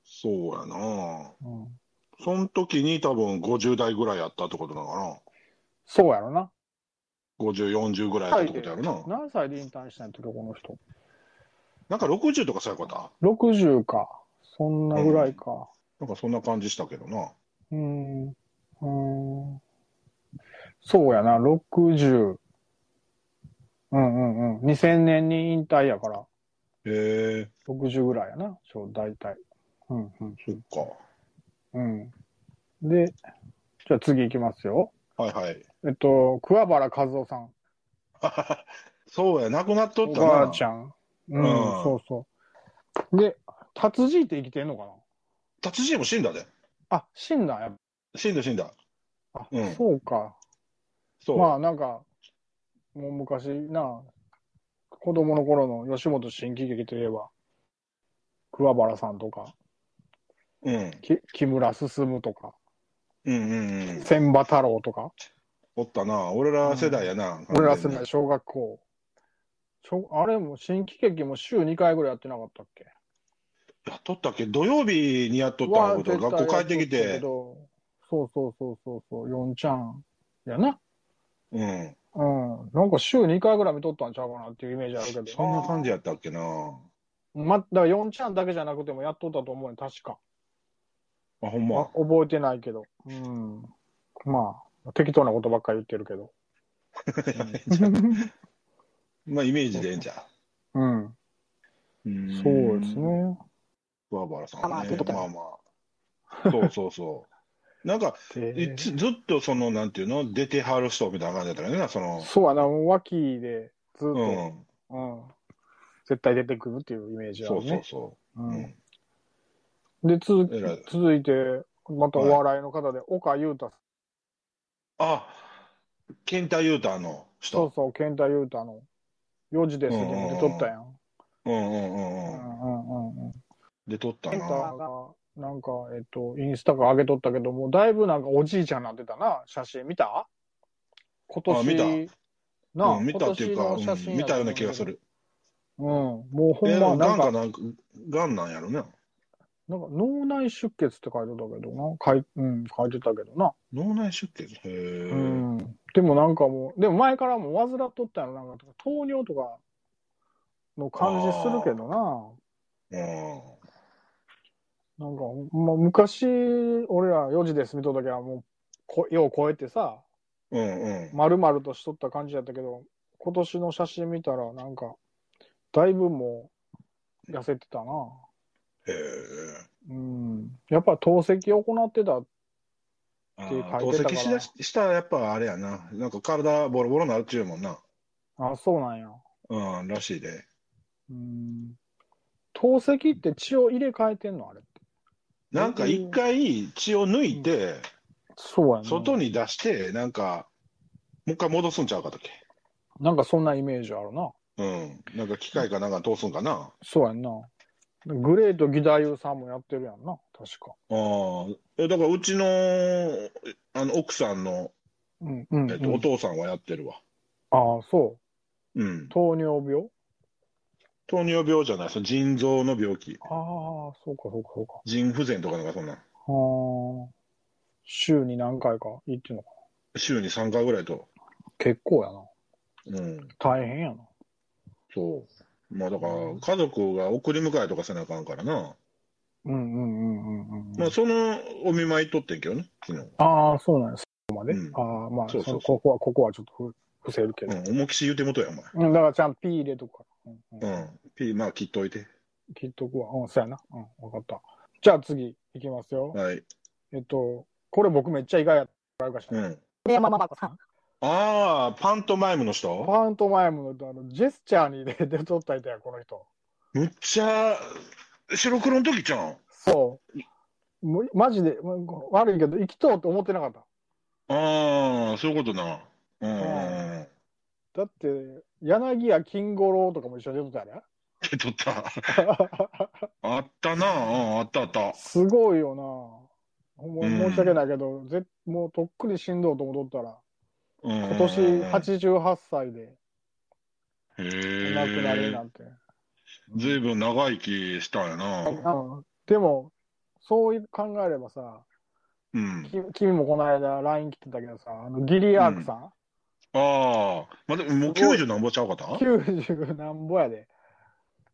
そうやな。うん。その時に多分50代ぐらいやったってことなのかそうやろな。な。50、40ぐらいやったってことやろな。何歳で引退したんやったっけ、この人。なんか60とかそういうこと？60か。そんなぐらいか。なんかそんな感じしたけどな。うーん。うーん。そうやな、60。うんうんうん。2000年に引退やから、へえ、60ぐらいやな、ちょう大体。うんうんそっか。うん。で、じゃあ次行きますよ。はいはい。えっと、桑原和夫さん。そうや、亡くなっとおったな。ばあちゃん。うん、うんそうそう。で、達人って生きてんのかな達人も死んだで。あ、死んだんや。死んだ死んだ。あ、うんそうか。そう。まあなんか、もう昔な、子供の頃の吉本新喜劇といえば、桑原さんとか、うん。き木村進とか、うんうんうん。千葉太郎とか、おったな。俺ら世代やな。俺ら世代小学校。あれも新喜劇も週2回ぐらいやってなかったっけ？やっとったっけ？土曜日にやっとったのこと、学校帰ってきて。どそうそうそうそうそう、4ちゃんやな。うん。うん。なんか週2回ぐらい見とったんちゃうかなっていうイメージあるけど。そんな感じやったっけな。ま、だから4ちゃんだけじゃなくてもやっとったと思うよ、確か。あ、ほんま？あ覚えてないけど。うん。まあ、適当なことばっかり言ってるけど。まあ、イメージでええんじゃう？うんそうです。ね。桑原さんねあまあまあまあ。そうそうそう。なんか、でいつずっとその、なんていうの、出てはる人みたいな感じだったよね、その、そうやな、脇でずっと、ううん、ん。絶対出てくるっていうイメージあそうそう。そう。ううんん。で、続続いて、またお笑いの方で、岡裕太さん。あ、健太裕太の人。そうそう、健太裕太の4時ですでも出とったやん。うんうんうんうん。うんうんうんうん。で、撮ったな。が、なんか、えっと、インスタか上げとったけど、もうだいぶなんかおじいちゃんになってたな、写真。見た？今年。あ見なあ、うん、見たっていうか、うん見たような気がす。る。うん。もうほえ、んま、なんか、かなんか、がんなんやろね。なんか脳内出血って書いてたけどな。書い,、うん、書いてたけどな。脳内出血？へえ。うん。でもなんかもう、でも前からも患っとったのなんか、糖尿とかの感じするけどな。うん。なんか、まあ、昔、俺ら4時です見とった時はもうこ、よう超えてさ、うんうん。丸々としとった感じやったけど、今年の写真見たら、なんか、だいぶもう、痩せてたな。へえ。うん。やっぱ透析行ってた。あって書いてたから析しだししたらやっぱあれやな。なんか体ボロボロになるっちゅうもんな。あ、そうなんや。うん、らしいで。うん。透析って血を入れ替えてんのあれ。なんか一回血を抜いて、そうやな。外に出して、なんか、もう一回戻すんちゃうかったっけ？なんかそんなイメージあるな。うん。なんか機械かなんか通すんかな？そうやんな。グレート義太夫さんもやってるやんな。確か。ああ。え、だからうちの、あの、奥さんの、うん、うん、えっと、お父さんはやってるわ。ああ、そう。うん。糖尿病？糖尿病じゃない、その腎臓の病気。ああ、そうか、そうか、そうか。腎不全とかなんかそんな。ああ。週に何回か行ってんのか週に3回ぐらいと。な。結構やな。うん。大変やな。そう。まあだから、家族が送り迎えとかせなあかんからな。うんうんうんうんうん。まあそのお見舞いとってんけどね、昨日。ああ、そうなんです。そこまで？うんああ、まあ、そうそうここは、ここはちょっとふ伏せるけど。うん、重きし言うてもとや、お前。うん、だからちゃんとピー入れとくから。うん、うんうん。ピー、まあ切っといて。切っとくわ。うん、そうやな。うん、わかった。じゃあ次、いきますよ。はい。えっと、これ僕めっちゃ意外やったからかしら。うん。で、山ママ子さん。ああ、パントマイムの人？パントマイムのあのジェスチャーに出出とった人や、この人。むっちゃ、白黒の時じゃん？そう。もうマジで、悪いけど、生きとうって思ってなかった。ああ、そういうことな。うんうんうん。だって、柳家金五郎とかも一緒に出とったや出とった。ろ あったな。うん、あったあった。すごいよな。ほんまうん申し訳ないけど、ぜもうとっくにしんどうと思っとったら、今今年88歳でへお亡くなりになえ。って。ずいぶん長生きしたんやな。うんでも、そう考えればさ、うん。き君もこの間 LINE 来てたけどさ、あのギリアークさん、ああ、まあ、でももう90何ぼちゃうかった90なんぼやで。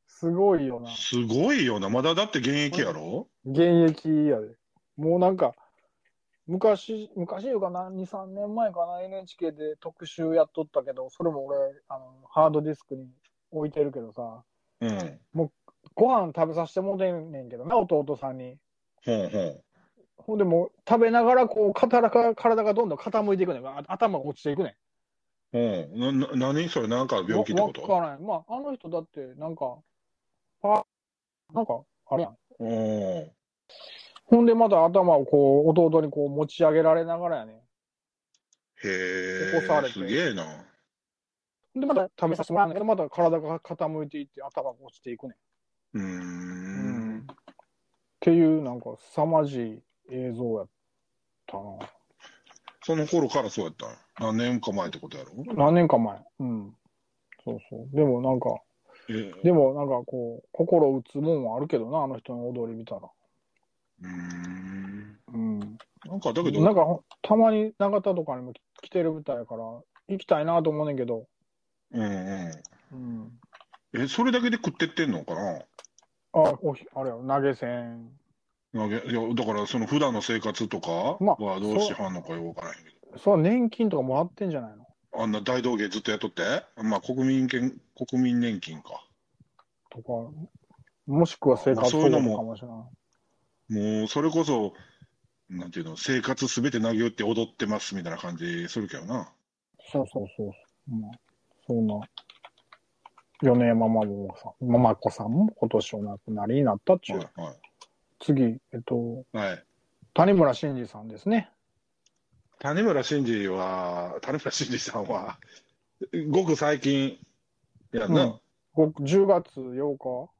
すごいよな。すごいよな。まだだって現役やろ？現役やで。もうなんか、昔、昔いうかな、2、3年前かな、NHK で特集やっとったけど、それも俺、あの、ハードディスクに置いてるけどさ、うん。ご飯食べさせてもうてんねんけどな、弟さんに。ほんほん。ほんでもう、食べながら、こう、体が、体がどんどん傾いていくねん。あ頭が落ちていくねうん。な、な、何それなんかん。病気ってこわと？わからない。まあ、あの人だって、なんか、パなんか、あれやん。うん。ほんでまた頭をこう、弟にこう持ち上げられながらやねん。へえ、起こされてすげえな。で、また食べさせてもらうんだけど、また体が傾いていって頭が落ちていくねうーん。ん。っていう、なんか、凄まじい映像やったな。その頃からそうやった何年か前ってことやろ？何年か前。うん。そうそう。でもなんか、えでもなんかこう、心打つもんはあるけどな、あの人の踊り見たら。うーん。うん。なんかだけど、なんかたまに永田とかにも来てるみたいやから、行きたいなと思うねんけど、うんううん。ん。え、それだけで食ってってんのかな？あ、おひあれや、投げ銭。いや、だからその普段の生活とかまあはどうしはんのかよくわからへんけど。それは年金とかもらってんじゃないの？あんな大道芸ずっとやっとって？まあ国民権、国民年金か。とか、もしくは生活保護そういうのもかもしれない。もうそれこそ、なんていうの、生活すべて投げ打って踊ってますみたいな感じするけどな。そうそうそう。まあ、そんな、米山ママさん、ママ子さんも今年お亡くなりになったっちゅう。はい、は次、えっと、い。はい。谷村新司さんですね。谷村新司は、谷村新司さんは、ごく最近やんな。ご10月8日、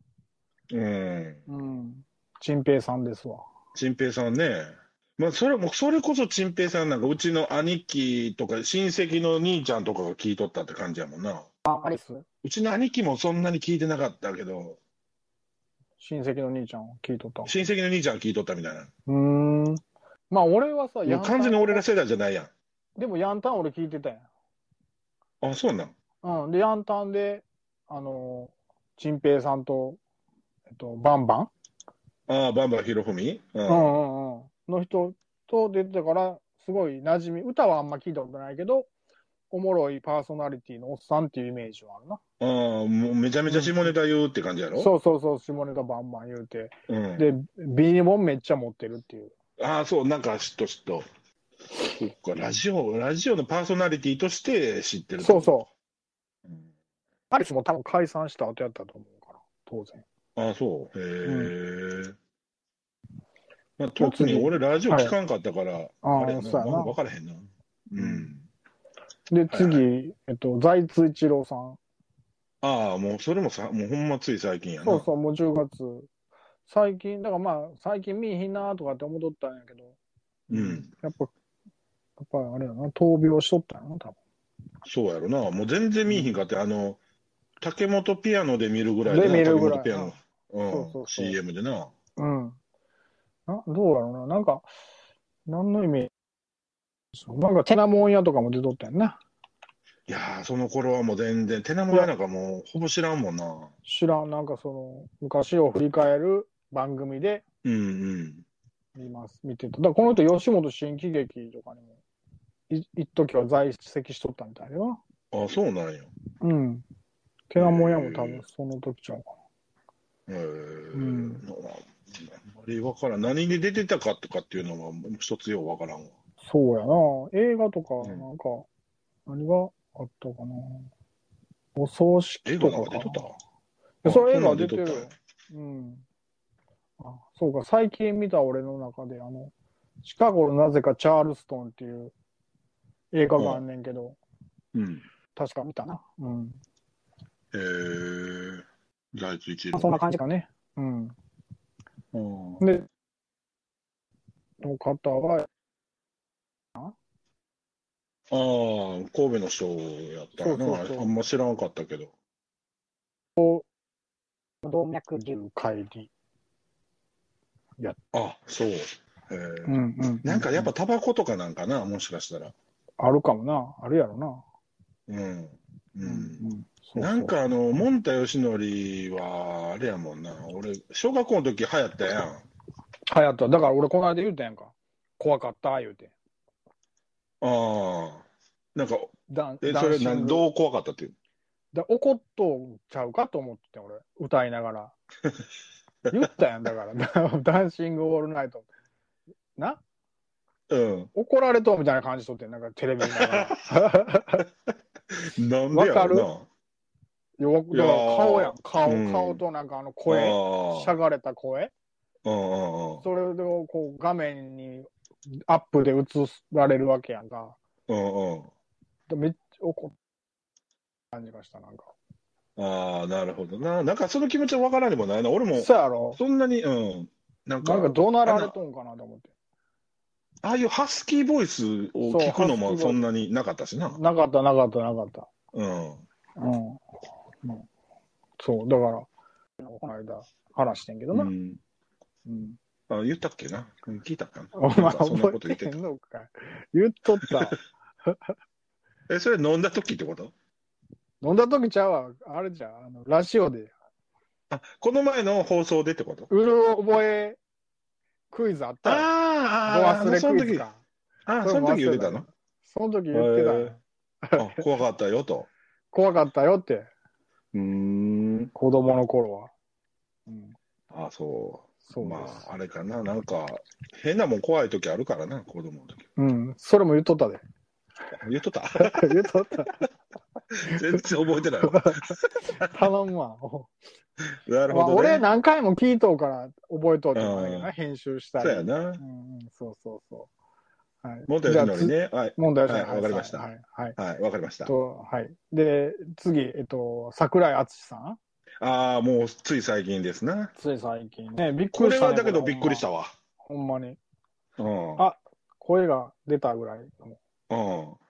うん。うん、陳平さんですわ。陳平さんね。まあ、それも、それこそ陳平さんなんか、うちの兄貴とか親戚の兄ちゃんとかが聞いとったって感じやもんな。あ、アリスうちの兄貴もそんなに聞いてなかったけど、親戚の兄ちゃん聞いとった。う親戚の兄ちゃん聞いとったみたいな。ーん。まあ、俺はさ、もう完全に俺ら世代じゃないやん。でもヤンタン俺聞いてたやん。あ、そうなん。うん。で、ヤンタンで、あの、陳平さんと、えっと、バンバン、ああ、バンバンひろふみ？う。うんんうんうん、の人と出てたから、すごい馴染み、歌はあんま聞いたことないけど、おもろいパーソナリティのおっさんっていうイメージはあるな。ああ、もうめちゃめちゃ下ネタ言うって感じやろ？そうそうそう、下ネタバンバン言うて。うん。で、ビニモンめっちゃ持ってるっていう。ああ、そう、なんか知っと知っと。そっか、ラジオ、ラジオのパーソナリティとして知ってる。そうそう。うん。アリスも多分解散した後やったと思うから、当然。ああ、そう。へえ。まあ、特に俺ラジオ聞かんかったから、あああれやな、分からへんな。うん。で、次、はいえっと、財津一郎さん。ああ、もうそれもさ、もうほんまつい最近やな。そうそう、もう10月。最近、だからまあ、最近見えひんなとかって思っとったんやけど、うん。やっぱ、やっぱあれやな、闘病しとったんやな、多そうやろな。もう全然見えひんかって、あの、竹本ピアノで見るぐらいで見るぐらい竹本ピアノ。うん、そうそうそう CM でな。分。うん。な、どうやろうな、なんか、何の意味そうなんか、テナモン屋とかも出とったんやな。いやー、その頃はもう全然、手名前なんかもうほぼ知らんもんな。知らん、なんかその、昔を振り返る番組でうんうん。見ます、見てた。だからこの人、吉本新喜劇とかにも、い一時は在籍しとったみたいだよあ、そうなんや。な。うん。テナモン屋も多分その時ちゃうかえーんまああんまりわからん。何に出てたかとかっていうのは一つようわからんわ。な。そうやな。映画とか、うんなんか、何があったかなお葬式映とかかな画なんか出とった？いやそれ映画あ出てる。うん。あ、そうか、最近見た俺の中で、あの、シカゴのなぜかチャールストンっていう映画があんねんけど、うん。確か見たな。うん。えー、第一一そんな感じかね。うん。うんで、の方は、ああ、神戸の人やったらなそうそうそうあんま知らんかったけど。動脈瘤解離。あ、そう。えーうんうん。なんかやっぱタバコとかなんかな、もしかしたら。あるかもな。あるやろな。うん。うん。ん。そうそうなんかあの、モンタヨシノリは、あれやもんな。俺、小学校の時流行ったやん。流行った。だから俺この間言うたやんか。怖かった、言うて。ああ。なんか、ダンえ、それ何、ダンシングどう怖かったっていう？だ怒っとんちゃうかと思ってて俺、歌いながら。言ったやん、だから。ダンシングオールナイト。な？うん。怒られとんみたいな感じとってん、なんかテレビ見ながら。なんでやろわかる？な。よだから顔やん。顔、うん顔となんかあの声、しゃがれた声。ああ。うんうんうん。それをこう画面にアップで映られるわけやんか。うんうん。でめっちゃ怒った感じがした、なんか。ああ、なるほどな。なんかその気持ちはわからんでもないな。俺も、そうやろそんなに、うん。なんか、なんか怒鳴られとんかなと思って。ああいうハスキーボイスを聞くのもそんなになかったしな。なかった、なかった、なかった。うん。うん。うんそう、だから、この間話してんけどな。うん。うん。あ言ったっけな？うん聞いたかな？お前そんなこ覚えと言っててた。のかい。言っとった。え、それ飲んだ時ってこと？飲んだ時ちゃうわ。あれじゃん、あの、ラジオで。あ、この前の放送でってこと？うる覚えクイズあった？よ。ああ、ご忘れその時、クイズか。あその時言ってたの？その時言ってたよ。あ、怖かったよと。怖かったよって、うーん。子供の頃は。うん。あ、そ。そううで。ますあ、あれかな。なんか、変なもん怖い時あるからな、子供の時。うん。それも言っとったで。言っとった？言っとった。全然覚えてないわ。頼むわ。なるまあ、ほどね。俺何回も聞いとうから覚えとうってもあれやうな、編集したり。そうやな。うんうん、そうそうそう。はい。もっとよしのりね。はい。問題はいわかりましたはい。はい。はい、わかりました。と、はい。で、次、えっと、桜井敦さんああ、もうつい最近ですな。つい最近ね、びっくこりした、ね。れはだけどびっくりしたわ。ほんまに。うん。あ声が出たぐらい。うん。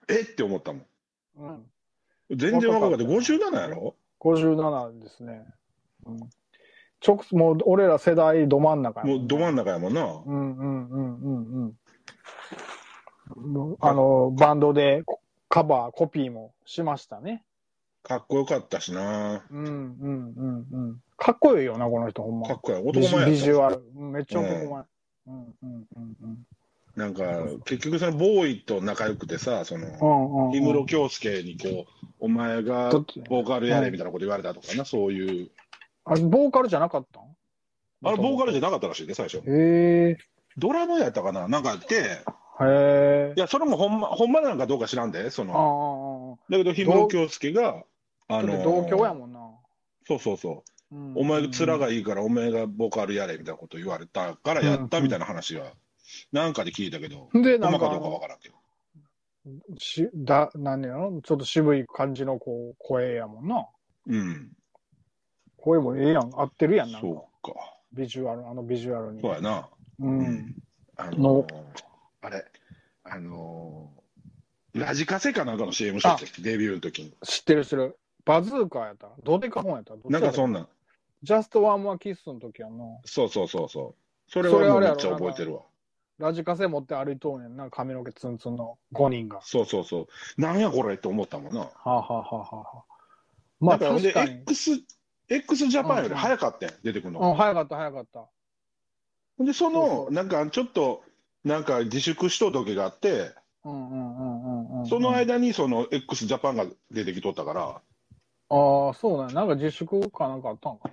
え？って思ったもん。うん。全然若かった。57やろ？57ですね。うん。直、もう俺ら世代ど真ん中やもうど真ん中。中やもんな。うんうんうんうんうん。あの、バンドでカバー、コピーもしましたね。かっこよかったしな。うんうんうんうん。かっこいいよな、この人、ほんま。かっこいい。男前やビジュアル。うんめっちゃ男前。うんうんうんうん。なんか、結局そのボーイと仲良くてさ、その。氷室京介にこう、お前がボーカルやれみたいなこと言われたとかな、そういう。あれ、ボーカルじゃなかったん？あれ、ボーカルじゃななかったらしいね、最初。へえ。ドラムやったかな？なんかて、へえい。や、それもほんま、ほんまなんかどうか知らんで、その、あだけど、氷室京介が、あ。あの同居やもんな。そうそうそう。うんお前面がいいから、お前がボーカルやれみたいなこと言われたからやったみたいな話は、なんかで聞いたけど、で、ほなんんかまかどうかわからんけど。し、だ、なんやろ？ちょっと渋い感じのこう声やもんな。うん。声もええやん。合ってるやん、なんか。そうか。ビジュアル、あのビジュアルに。そうやな。う。うんあののー、あれ、あのー、ラジカセかなんかの CM しとって、デビューの時に。知ってる知ってる。バズーカーやった。ドデカ本やった？なんかそんな。なん。ジャストワンモアキスの時やんな。そうそうそうそう。それはもうめっちゃ覚えてるわ。ラジカセ持って歩いとんねんな。髪の毛ツンツンの5人が。そうそうそう。なんやこれって思ったもんな。はあ、はあはあはあはあ、まあ確かに。X、X ジャパンより早かったん、出てくるの。うん、早かった早かった。で、そそうの、そうなんかちょっと、なんか自粛しとう時があって、うんうんうんうんうん。その間にその X ジャパンが出てきとったから、ああ、そうなんやなんか自粛かなんかあったんか。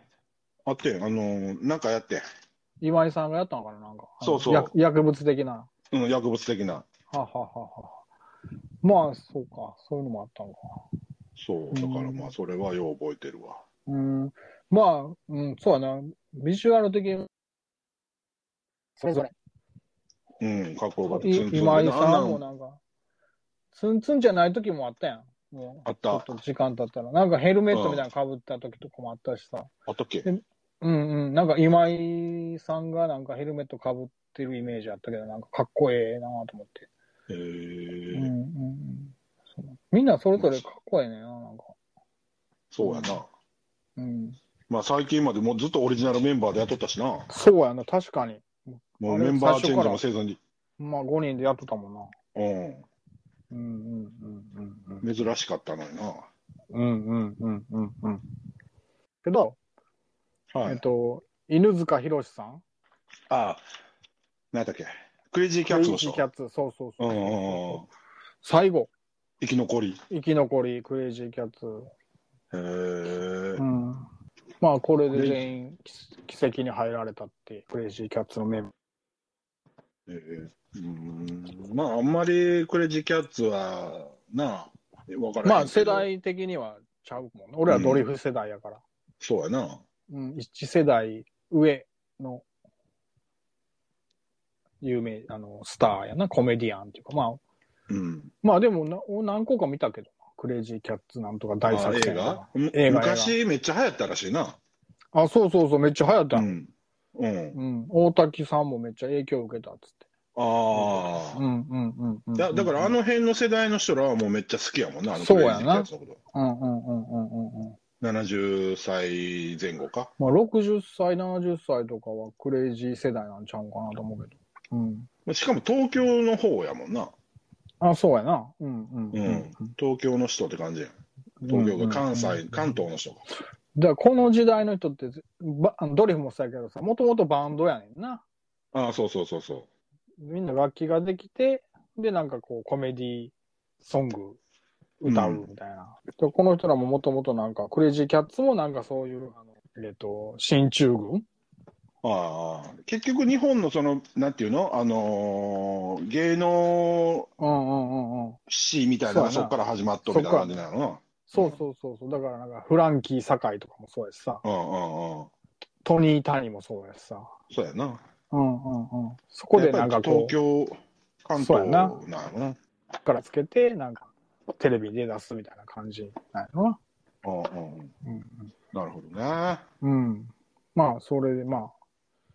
あってん、あのーなんかやってん今井さんがやったのかななんか。そうそう薬薬物的な。うん、薬物的な。はあ、はあはあはあ、まあ、そうか。そういうのもあったのかそう、だからまあ、それはよう覚えてるわ。な。うん。まあ、うん、そうやな。ビジュアル的に、それぞれ。うん、かっこよかった。いツンツンで今井さんもなんか、ツンツンじゃない時もあったやん。もう、あったちょっと時間経ったら。なんかヘルメットみたいなの被った時とかもあったしさ。あったっけ？うんうん。なんか今井さんがなんかヘルメット被ってるイメージあったけど、なんかかっこええなと思って。へうんえうんうんそうみんなそれぞれかっこええねんな、なんか。そうやな。うん。まあ最近までもうずっとオリジナルメンバーでやっとったしな。そうやな、確かに。もうメンバーチェンジもせずに。まあ5人でやっとったもんな。うん。珍しかったのにな。うんうんうんうんうん。けど、はい。えっと、犬塚弘さんああ、何やったっけ。クレイジーキャッツの人クレイジーキ。ャッツ、そうそうそうう。んうんうん。最後、生き残り。生き残り、クレイジーキャッツ。へえう。ん。まあ、これで全員奇奇跡に入られたって、クレイジーキャッツのメンバえーうんまあ、あんまりクレイジーキャッツは、なあ、わからー。ない。まあ、世。代的にはちゃうもんね。俺はドリフ世代やから。そうやな。うん、一世代上の有名、あの、スターやな、コメディアンっていうか、まあ、うん。まあでもな、何個か見たけどな、クレイジーキャッツなんとか大あ作映画戦とか。む映画昔めっちゃ流行ったらしいな。あ、そうそうそう、めっちゃ流行った。うん。うん。うん。大滝さんもめっちゃ影響を受けたっつって。ああ。うんうんうんうん。だだからあ、の辺の世代の人らはもうめっちゃ好きやもんな、あのそうやな。うんうんうんうんうんうん。70歳前後か。まあ60歳、70歳とかはクレイジー世代なんちゃうかなと思うけど。うん。しかも東京の方やもんな。あ、そうやな。うんうんうん。東京の人って感じやん。東京が関西、関東の人か。だからこの時代の人ってぜばドリフもそうやけどさ、もともとバンドやねんな。ああ、そうそうそうそみんな楽器ができて、で、なんかこうコメディソング歌うみたいな。でこの人らももともとなんか、クレイジーキャッツもなんかそういう、あのえっと、進駐軍う。ああ、結局日本のその、なんていうの？あのー芸能うんうんうんうん。史みたいなのがそこから始まっとるみたいな感じなの？な。そうそうそうそう。だからなんか、フランキー堺とかもそうやしさ、うんうんうん。トニー・タニもそうやしさ。そうやな。うんうんうん。そこでなんかこやっぱり東京、関東やななの？な。う、からつけて、なんか、テレビで出すみたいな感じなんやろな。うんうん。うんなるほどね。うん。うん。まあ、それで、まあ、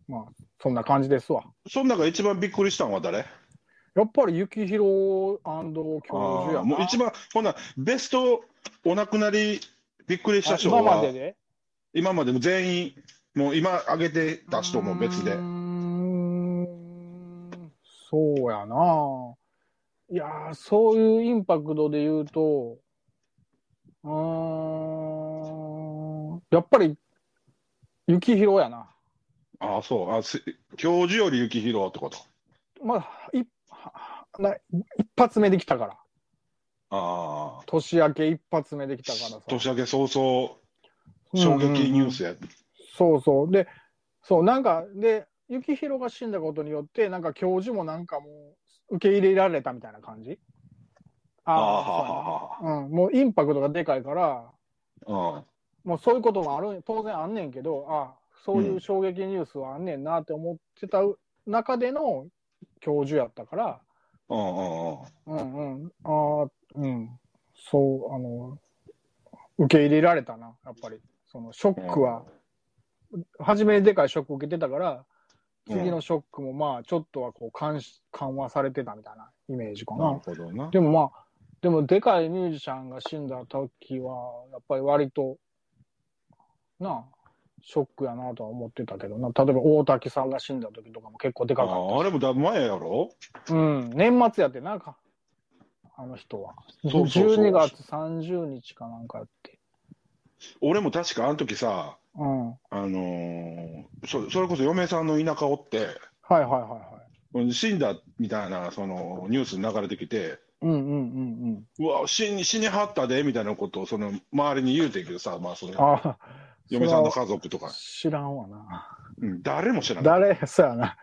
まあ、そんな感じですわ。その中一番びっくりしたのは誰？やっぱり、幸宏教授やな。もう一番、ほな、ベストお亡くなりびっくりした人あ今まは、でで？今までも全員、もう今挙げてた人も別でうそうやな。いやー、そういうインパクトで言うと、うーん、やっぱり、幸宏やな。ああ、そう。あす教授より幸宏ってこと？まあ、いな一発目できたから。ああ、年明け一発目できたからさ。年明け早々、衝撃ニュースや。そうそう。で、そう、なんか、で、幸宏が死んだことによって、なんか教授もなんかもう、受け入れられたみたいな感じ？ああ、うん、もうインパクトがでかいから、あ、はあ。もうそういうこともある、当然あんねんけど、あそういう衝撃ニュースはあんねんなって思ってた中での教授やったから、うん。うんうんうん。うんうん、ああ、うん、そう、あの、受け入れられたな、やっぱり。そのショックは、初めにでかいショック受けてたから、次のショックもまあ、ちょっとはこう緩し緩和されてたみたいなイメージかなるな。ほどな。でもまあ、でもでかいミュージシャンが死んだ時は、やっぱり割と、なあ、ショックやなとは思ってたけどな。例えば大滝さんが死んだ時とかも結構でかかっあああれもだいぶ前やろ？た。うん、年末やってなんか、あの人は。そうそうそう12月30日かなんかやって。俺も確かあの時さ、うん。はいあのーそそれこそ嫁さんの田舎おって、はいはいはい。死んだみたいなそのニュースに流れてきて、うんうんうんうん。うわ死に、死にはったでみたいなことをその周りに言うてんけどさ、まあ、そのああ、嫁さんの家族とか、知らんわな。うん、誰も知らない。誰、そうやな。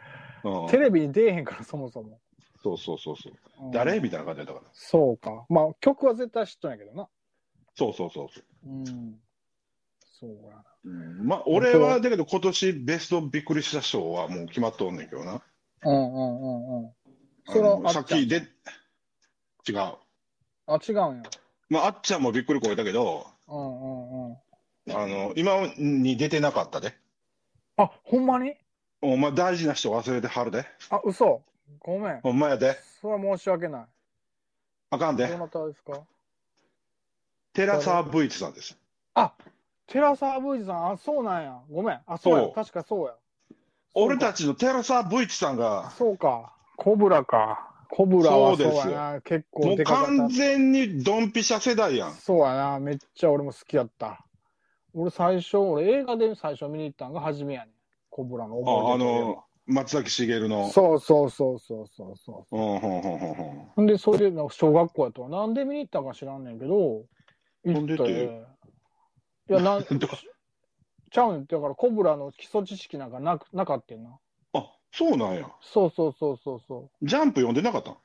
うんテレビに出えへんから、そもそも。そうそうそうそう。うん誰みたいな感じだったから。そうか。まあ、曲は絶対知っとんやけどな。そうそうそうそう。うん。そうやな。うん、まあ、俺は、だけど今年ベストびっくりした賞はもう決まっとんねんけどな。うんうんうんうん。あそれはのさっきで、違う。あ、違うんや。まあ、あっちゃんもびっくりこえたけど、うんうんうん。あの、今に出てなかったで。あ、ほんまに？お前大事な人忘れてはるで。あ、嘘。ごめん。ほんまやで。それは申し訳ない。あかんでど。なたですか？寺澤ブイチさんです。あ、寺澤ブイジさん、あ、そうなんや。ごめん。あ、そうや。確かそうや。俺たちの寺澤ブイチさんが、そうか。コブラか。コブラはそうやな。結もう構でかか完った。全にドンピシャ世代やん。そうやな。めっちゃ俺も好きやった。俺最初、俺映画で最初見に行ったんが初めやねん。コブラのああ覚えてるの、松崎しげるの。そうそうそうそうそうそう。うん、ほんほんほんほん。で、それで小学校やと。なんで見に行ったか知らんねんけど、行ったなんでよ。いや、なん、どちゃうねん？だから、コブラの基礎知識なんかなくなかったんな。あ、そうなんや。そうそうそうそうそジャンプ読んでなかった。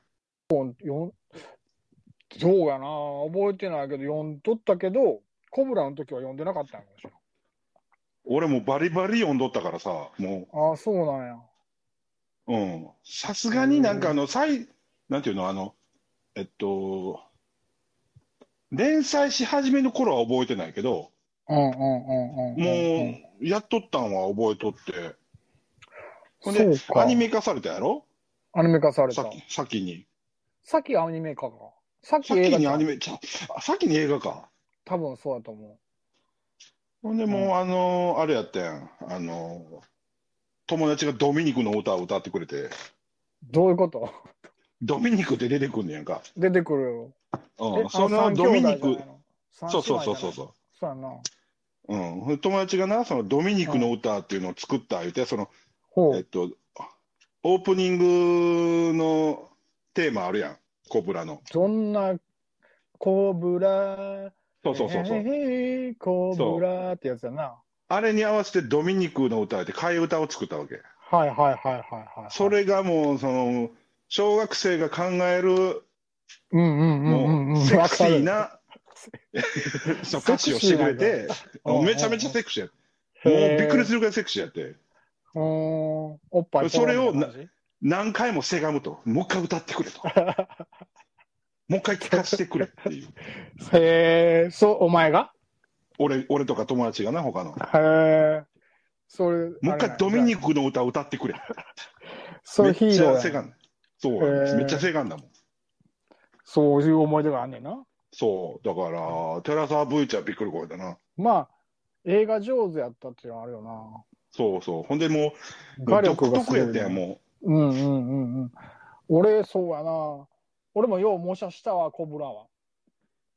よんそうやな。覚えてないけど、読んどったけど、コブラの時は読んでなかったんや俺もうバリバリ読んどったからさ、もああ、そうなんや。う、うん。さすがになんかあの、最、なんていうの、あの、えっと、連載し始めの頃は覚えてないけど、うんうんうんうんうん。もう、やっとったんは覚えとって、ほんでアニメ化されたやろ？アニメ化されたさ。っき、先に。さっきアニメ化か。さっき先映画かにアニメ、ちゃあ先に映画か。多分そうだと思ほんでもう、うんあのあれやったやん。あの友達がドミニクの歌を歌ってくれて、う。どういうこと？ドミニクって出てくんねやんか。出てくるよ。えうん、そのドミニク兄弟じゃない、の？三そうそう姉妹じゃないそうそうそそうやな。う。うん、友達がな、そのドミニクの歌っていうのを作った言うて、その。えっと、オープニングのテーマあるやん。コブラの。そんな、コブラ、そうそうそうそう。へへへコブラってやつやな。あれに合わせてドミニクの歌で替え歌を作ったわけ。はいはいはいはいはい。そ、れがもう、その、小学生が考える、うんうんうんうんうん。セクシーわな、そう歌詞をしてくれて、うんめちゃめちゃセクシーやもうびっくりするぐらいセクシーやって。おっぱいそれを何回もせがむと、もう一回歌ってくれと、もう一回聞かせてくれっていう。じへえ、そう、お前が？俺、俺とか友達がな、他の。へえ。それ、もう一回ドミニク。クの歌を歌ってくれ。そめっちゃせがん。そうめっちゃせがんだもん。そういう思い出があんねんな。そう。だから、テラサー V ちゃんびっくりこいだな。まあ、映画上手やったっていうのはあるよな。そうそう。ほんでもう、力がすごいね特やったもうんうんうんうん。俺、そうやな。俺もよう模写したわ、コブラは。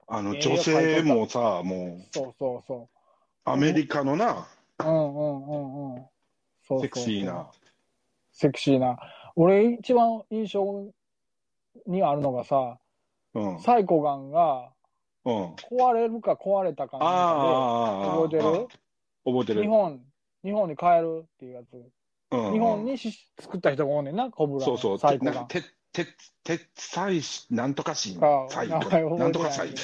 う。あの、えー女性もさ、もう、そうそうそアメリカのな、う。うんうんうんうん。そうそうそうセクシーな。。セクシーな。俺、一番印象にあるのがさ、うん。サイコガンがうん。壊れるか壊れたかなん覚えてる？覚えてる。で日本、日本に帰るっていうやつ。うん日本にし作った人がおんねんな、コブラの。そうそう、サイコガン。てなんかて、て、て、祭し、なんとかし、あ祭、なんとか祭。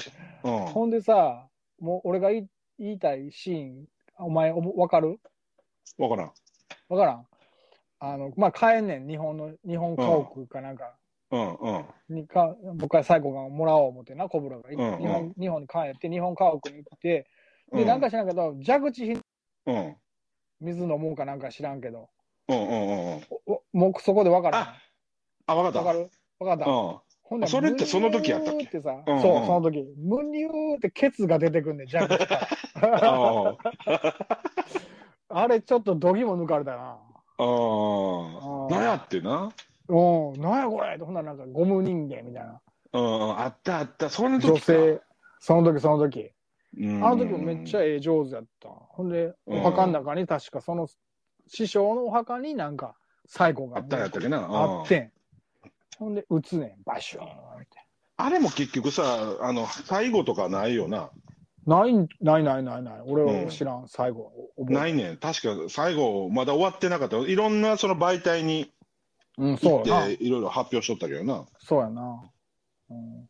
うん。ほんでさ、もう俺が言い言いたいシーン、お前おぼわかる？わからん。わからんあの、まあ、帰んねん、日本の、日本家屋かなんか、うんうん。にか、僕は最後がもらおう思ってな、コブラが。うんうん日本、日本に帰って、日本家屋に行って、で、うんなんか知らんけど、蛇口ひうん。水飲もうかなんか知らんけど、うんうんうんうん。おおもうそこでわからん。あ、わかった。わかる？わかった。うん。ほんそれってその時やったっけ？ってさ、うんうんそう、その時、ムニューってケツが出てくんねん、蛇口から。あ あれ、ちょっと度肝抜かれたな。あ。ああ。なんやってな？うん、なんやこれ？ほんならなんかゴム人間みたいな。うんうん。あったあった。その時か。女性、その時その時。うん。あの時もめっちゃ絵上手やった。ほんで、うんお墓の中に確かその師匠のお墓になんか最後があったんやったっけな？あってん。ほんで、撃つねん、バシューンって。あれも結局さ、あの、最後とかないよな。ないん、ないないないない。俺うんは知らん、最後。覚えてないねん。確か最後、まだ終わってなかった。いろんなその媒体にうん、行っ。ていろいろ発表しとったけどな。そうやな。うん。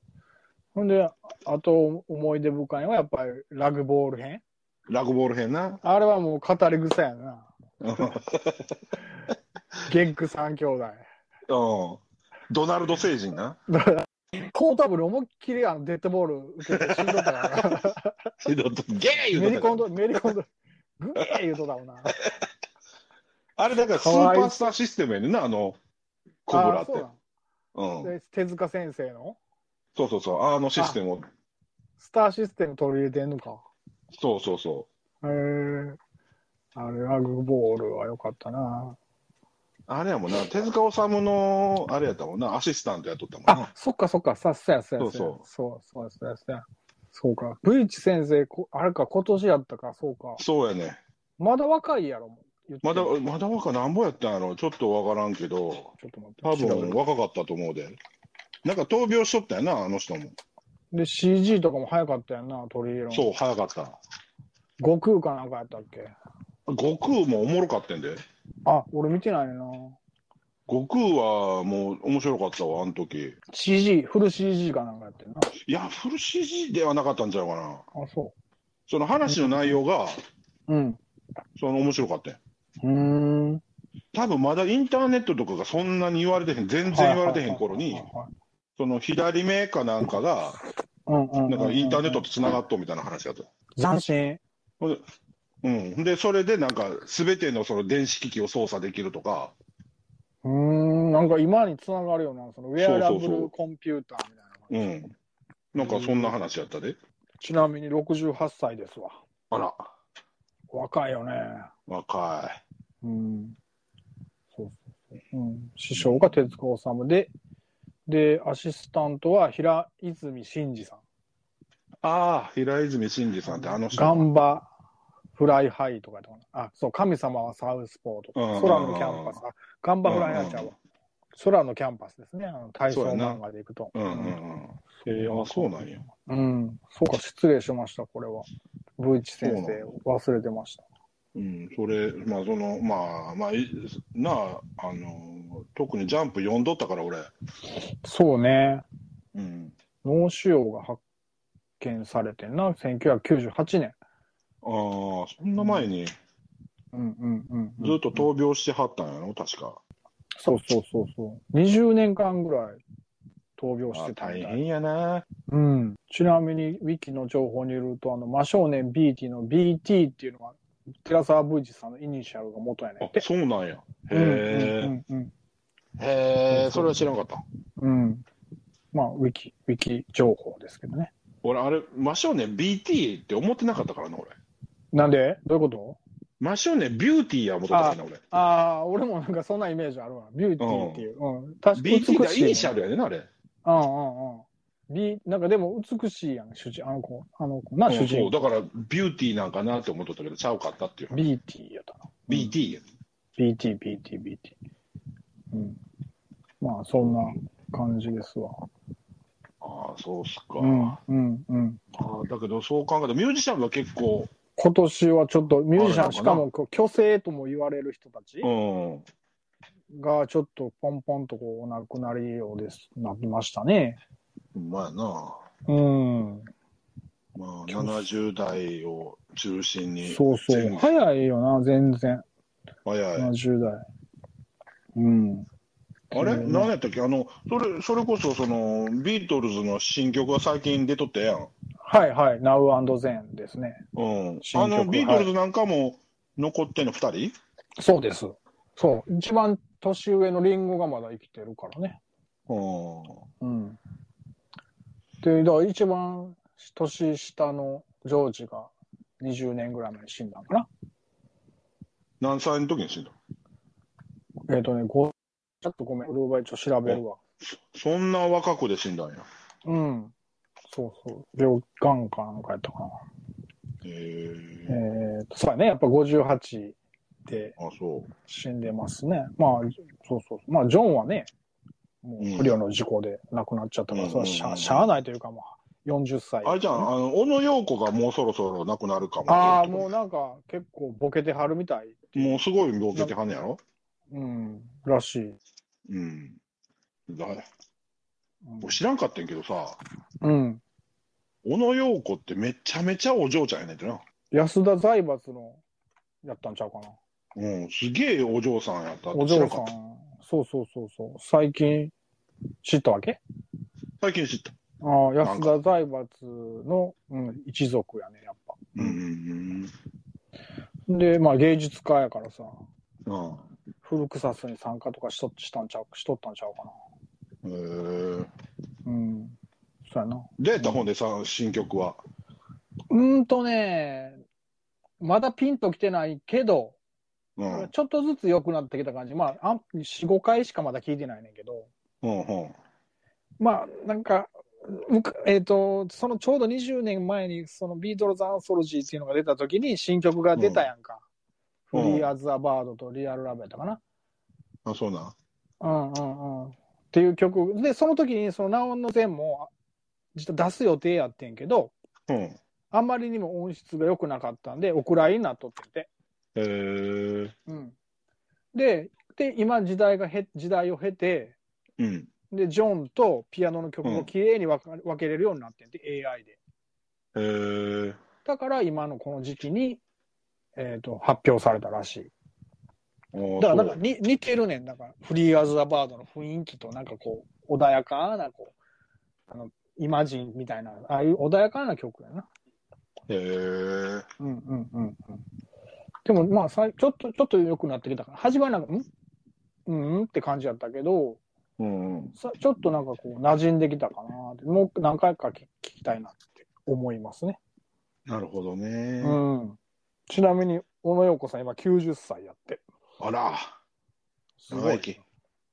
ほんで、あと思い出深いのはやっぱりラグボール編。ラグボール編な。あれはもう語り草やな。ゲッグ三兄弟。うん。ドナルド星人な。だから、ポータブル思いっきりあのデッドボール受けて死んどったから。ゲー言うとったからメリコンド、メリコンド、グー言うとったもんな。あれだからスーパースターシステムやねんな、あの、コブラってう。なん手塚先生の？そうそうそう。あのシステムを。スターシステム取り入れてんのか。そうそうそへえ。あれ、ラグボールは良かったな。う。あれやもんな、手塚治虫の、あれやったもんな、アシスタントやっとったもんあな、。そっかそっか、さ、そうや、そうや、そうそうそうそうや、そうや。そうか。ブイチ先生、こあれか、今年やったか、そうか。そうやね。まだ若いやろ、まだ、まだ若なんぼやったんやろちょっとわからんけど、ちょっと待って。多分若かったと思うで。なんか闘病しとったよな、あの人も。で、CG とかも早かったやんな、取り入れるの。そう、早かった。悟空かなんかやったっけ？悟空もおもろかったんで。あ、俺見てないな。悟空はもう面白かったわ、あの時。CG、フル CG かなんかやってんな。いや、フル CG ではなかったんちゃうかな。あ、そその話の内容が、う。うん。その面白かったよ。うーん。多分まだインターネットとかがそんなに言われてへん、全然言われてへん頃にその左目かなんかが。なんかインターネットと繋がっとみたいな話だった。斬新。うん。で、それでなんか、すべてのその電子機器を操作できるとか、うーん、なんか今につながるような、そのウェアラブルコンピューターみたいな。うん。なんかそんな話やったで。ちなみに68歳ですわ。あら、若いよね。若うん。そうそうそう。うん。師匠が手塚治虫で、で、アシスタントは平泉真二さん。い。ああ、平泉真二さんってあの人。ガンバフライハイとかやったかな。あ、そう、神様はサウスポーとか、うん空のキャンバス。あガンバフライハイちゃうわ。空のキャンバスですね。あの体操漫画でいくと。うんうんうん。えー、あ、そうなんや。うん。そうか、失礼しました、これは。武一先生、忘れてました。うん、それ、まあ、その、まあ、まあ、いなあ、あの、特にジャンプ読んどったから、俺。そうね。うん。脳腫瘍が発見されてんな、1998年。ああ、そんな前に、うんうんうん、ずっと闘病してはったんやろ、確か。そうそうそうそう。20年間ぐらい闘病しあてたみたい。大変やな。うん。ちなみに、ウィキの情報によると、あの、真少年 BT の BT っていうのは、寺沢ブイチさんのイニシャルが元やねんあって。そうなんや。へうんえ。うんうんへえ、それは知らんかった。うん。うん。まあ、ウィキ、ウィキ情報ですけどね。俺、あれ、真正面 BT って思ってなかったからな、俺。なんで？どういうこと？真正面ビューティーや思ってたからな、俺。ああ、俺もなんかそんなイメージあるわ。ビューティーっていう。うん。確かに BT って美しい、イニシャルやねんな、あれ。うんうんうん。美、なんかでも美しいやん、主人、あの子、あの子な、うん主人そう、だから、ビューティーなんかなって思っとったけど、ちゃうかったっていう話。ビーティーやったな。BT や。BT、BT、BT。うん。まあ、そんな感じですわ。ああ、そうっすか。うん、うん、うん。ああだけど、そう考えたら、ミュージシャンが結構、今年はちょっとミュージシャン、しかもこう虚勢とも言われる人たちうん。がちょっとポンポンとこうお亡くなりようです、なりましたね。まあな。うん。まあ、70代を中心に。そうそう。早いよな、全然。早い。70代。うん。あれ？うん何やったっけ？あの、それ、それこそ、その、ビートルズの新曲が最近出とったやん。はいはい。Now and Then ですね。うん。あの、ビートルズなんかも残ってんの？二人？そうです。そう。一番年上のリンゴがまだ生きてるからね。うん。うん。で、だから一番年下のジョージが20年ぐらい前に死んだんかな。何歳の時に死んだえっ、とね、ごちょっとごめん。俺は一応調べるわ。そんな若くで死んだんや。うん。そうそう。病、がんかなんかやったかな。へええ。っ、と、そうやね。やっぱ58であ、そう。死んでますね。まあ、そうそう。まあ、ジョンはね、もう不慮の事故で亡くなっちゃったから、うんそれはしゃしゃあないというか、まあ、40歳。あれじゃん、あの、小野洋子がもうそろそろ亡くなるかも。ああ、もうなんか結構ボケてはるみたい。もうすごい病気てはんねやろ？うん、らしい。うん。だうん知らんかったんやけどさ、うん。小野陽子ってめちゃめちゃお嬢ちゃんやねんてな。安田財閥のやったんちゃうかな。うん、すげえお嬢さんやったお嬢さん。そうそうそうそう。最近知ったわけ？最近知った。ああ、安田財閥の、うん、一族やね、やっぱ。うんうんで、まあ芸術家やからさ、うん。あフルクサスに参加とかしとしたんちゃうしとったんちゃうかな。へえ。うん。そうやな。どうやったほんでさ、新曲は。うーんとね、まだピンときてないけど、うん。ちょっとずつ良くなってきた感じ。まあ、あ4、5回しかまだ聞いてないねんけど、うんうん。まあ、なんか、えっ、と、そのちょうど20年前に、そのビートルズ・アンソロジーっていうのが出た時に新曲が出たやんか。うん Free as a Bird と Real Love やったかな。あ、そうなん。うんうんうん。っていう曲。で、その時に、その、 Now and Then も、実は出す予定やってんけど、うん。あんまりにも音質が良くなかったんで、お蔵になっとってて。へえ。うん。で、で、今時代がへ、時代を経て、うん。で、ジョンとピアノの曲をきれいに分か分けれるようになってんて、AI で。へえ。だから今のこの時期に、えっ、と、発表されたらしい。だから、なんかに似てるねん。だから、フリーアズ・ア・バードの雰囲気と、なんかこう、穏やかな、こう、あの、イマジンみたいな、ああいう穏やかな曲やな。へえ。うんうんうんうん。でも、まあ、さいちょっと、ちょっと良くなってきたから、始まりなんか、ん？うんって感じやったけど、うんうん。さちょっとなんかこう、馴染んできたかなって。もう何回か聞聞きたいなって思いますね。なるほどね。うん。ちなみに、小野洋子さん今90歳やって。あら。すごい。長生き。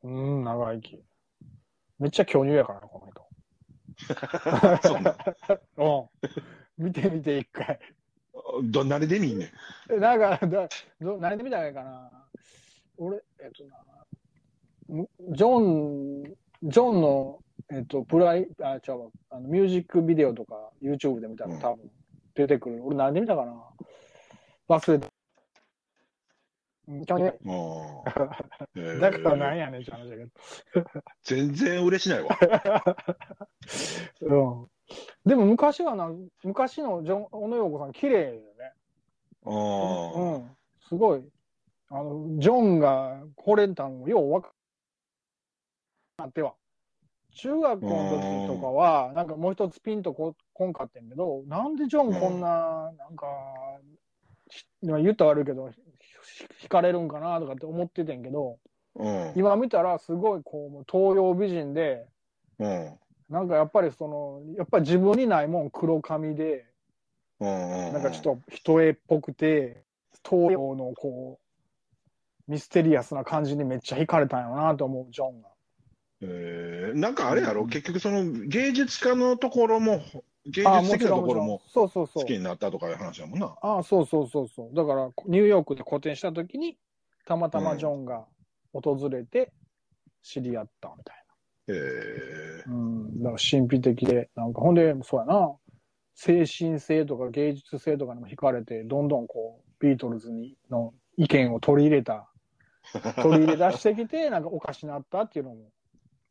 うん、長生き。めっちゃ巨乳やからな、この人。そうなん。うん。見てみて、一回。ど、誰で見んねん。えなんか、だど何で見たらいいかな。俺、えっとな、むジョン、ジョンの、えっと、プライ、あ、違うわあの、ミュージックビデオとか YouTube で見たら多分出てくる。俺何で見たかな忘れた。だからなんやねんって話だけ全然嬉しないわ。ど。うん。でも昔はな、昔のジョン、小野洋子さん綺麗よね。ああ。うん。すごい。あの、ジョンが惚れたのようわかなっては。中学校の時とかは、なんかもう一つピンとここんかってんけど、なんでジョンこんな、なんか、ひ今言ったら悪いけど、ひ惹かれるんかなとかって思っててんけど、うん。今見たらすごいこう、もう東洋美人で、うん。なんかやっぱりその、やっぱり自分にないもん黒髪で、うん。なんかちょっと人絵っぽくて、東洋のこう、ミステリアスな感じにめっちゃ惹かれたんやろなと思う、ジョンが。えー、なんかあれやろ、結局その芸術家のところも、芸術的なところんもそうそうそう好き。になったとかいう話やもんな。ああ、そうそうそうそう。だから、ニューヨークで個展した時に、たまたまジョンが訪れて知り合ったみたいえー、な。うん。だから神秘的で、なんかほんで、そうやな、精神性とか芸術性とかにも惹かれて、どんどんこう、ビートルズにの意見を取り入れた、取り入れ出してきて、なんかおかしなったっていうのも、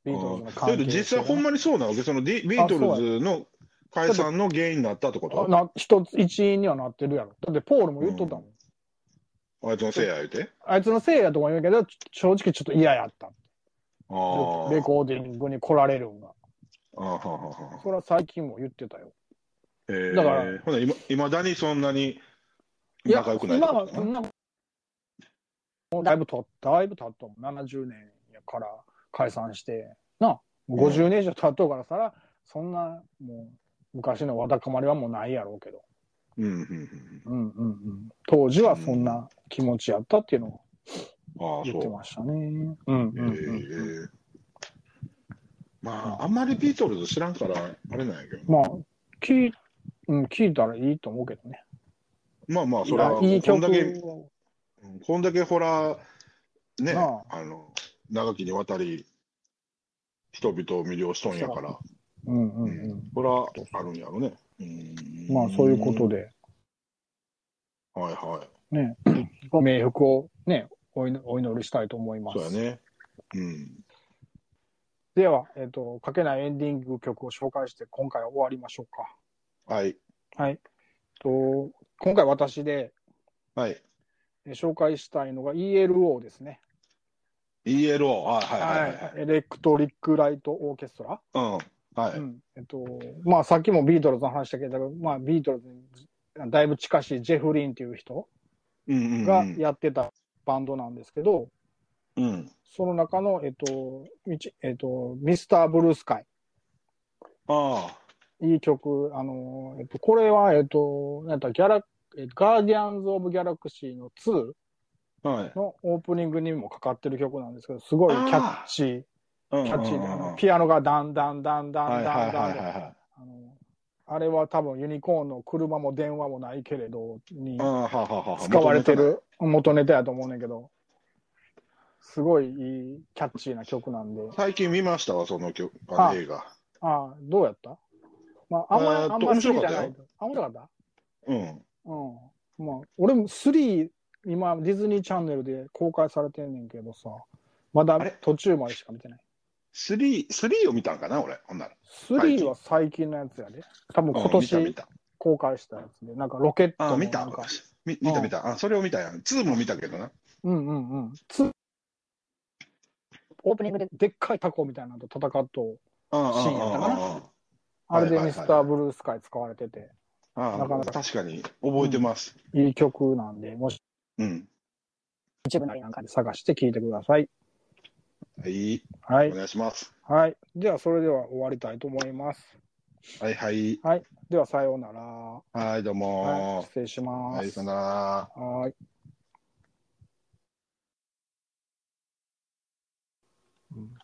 ビートルズの関係ど実際ほんまにそうなわけ？そのビートルズの解散の原因になったってこと？あな一つ、一員にはなってるやろ。だって、ポールも言っとったもん。あいつのせいや言うて？あいつのせいやとも言うけど、ち正直ちょっと嫌やった。レコーディングに来られるんが。あはははそれは最近も言ってたよ。えー、だからほな、いま、だにそんなに仲良くないって今はそんな、もうだいぶとだいぶ経ったもん。70年やから解散して、な、もう50年以上経っとうからさ、そんな、もう、昔のわだかまりはもうないやろうけど。うん、うん、うんうんうん。当時はそんな気持ちやったっていうのを言って。ましたね。うんうんえうん。ーまあ、あんまりビートルズ知らんから、あれなんやけど。まあ、聞い、うん、聞いたらいいと思うけどね。まあまあ、それは、いい曲こんだけ、こんだけほら、ね、なあの、長きにわたり、人々を魅了しとんやから、うんうんうん。それはあるんやろね。うんまあ、そういうこと。で、はいはい。ね、ご冥福をね、お祈お祈りしたいと思います。そうやね。うん。では、えっ、と、かけないエンディング曲を紹介して、今回は終わりましょうか。はい。はい。と今回私ではい。えー紹介したいのが ELO ですね。ELO。あはいはいはいはい。エレクトリック・ライト・オーケストラ。うん。はい。うんえっと、まあさっきもビートルズの話したけど、まあビートルズにだいぶ近しいジェフ・リンっていう人うんうんうん。がやってたバンドなんですけど、うん。その中の、えっと、みちえっと、ミスター・ブルースカイ。あいい曲、あの、えっと、これは、えっと、なんだ、ギャラ、えガーディアンズ・オブ・ギャラクシーの2あ。はい。のオープニングにもかかってる曲なんですけど、すごいキャッチー、キキャッチーで、あのはピアノがダンダンダンダンいはいダンダンで、はいはあの、あれは多分ユニコーンの車も電話もないけれど、に。使われてる元ネタやと思うねんけど、すごいいいキャッチーな曲なんで、最近見ましたわ、その曲、あの映画。ああ、どうやった？まあ、あんま、えーっとあんま好きじゃ面白かったよない。あ、面白かった？うん。うん。まあ、俺も3、今、ディズニーチャンネルで公開されてんねんけどさ、まだ途中までしか見てない。3、3を見たんかな、俺？ほんなら。3は最近のやつやで。多分今うん。公開したやつで、なんかロケットあの見た見た見た。あ、それを見たやん。2も見たけどな。うんうんうん。つオープニングででっかいタコみたいなのと戦っと、ああ、シーンやったかなああれでミスターブルースカイ使われてて、ああなかなか確かに覚えてます。いい曲なんで、もしうん。YouTube なりなんかで探して聴いてください。はい。はい。お願いします。はい。では、それでは終わりたいと思います。はいはい。はい。では、さようなら。はい、どうはい。も失礼しまはい、す。さよなら。はい。うん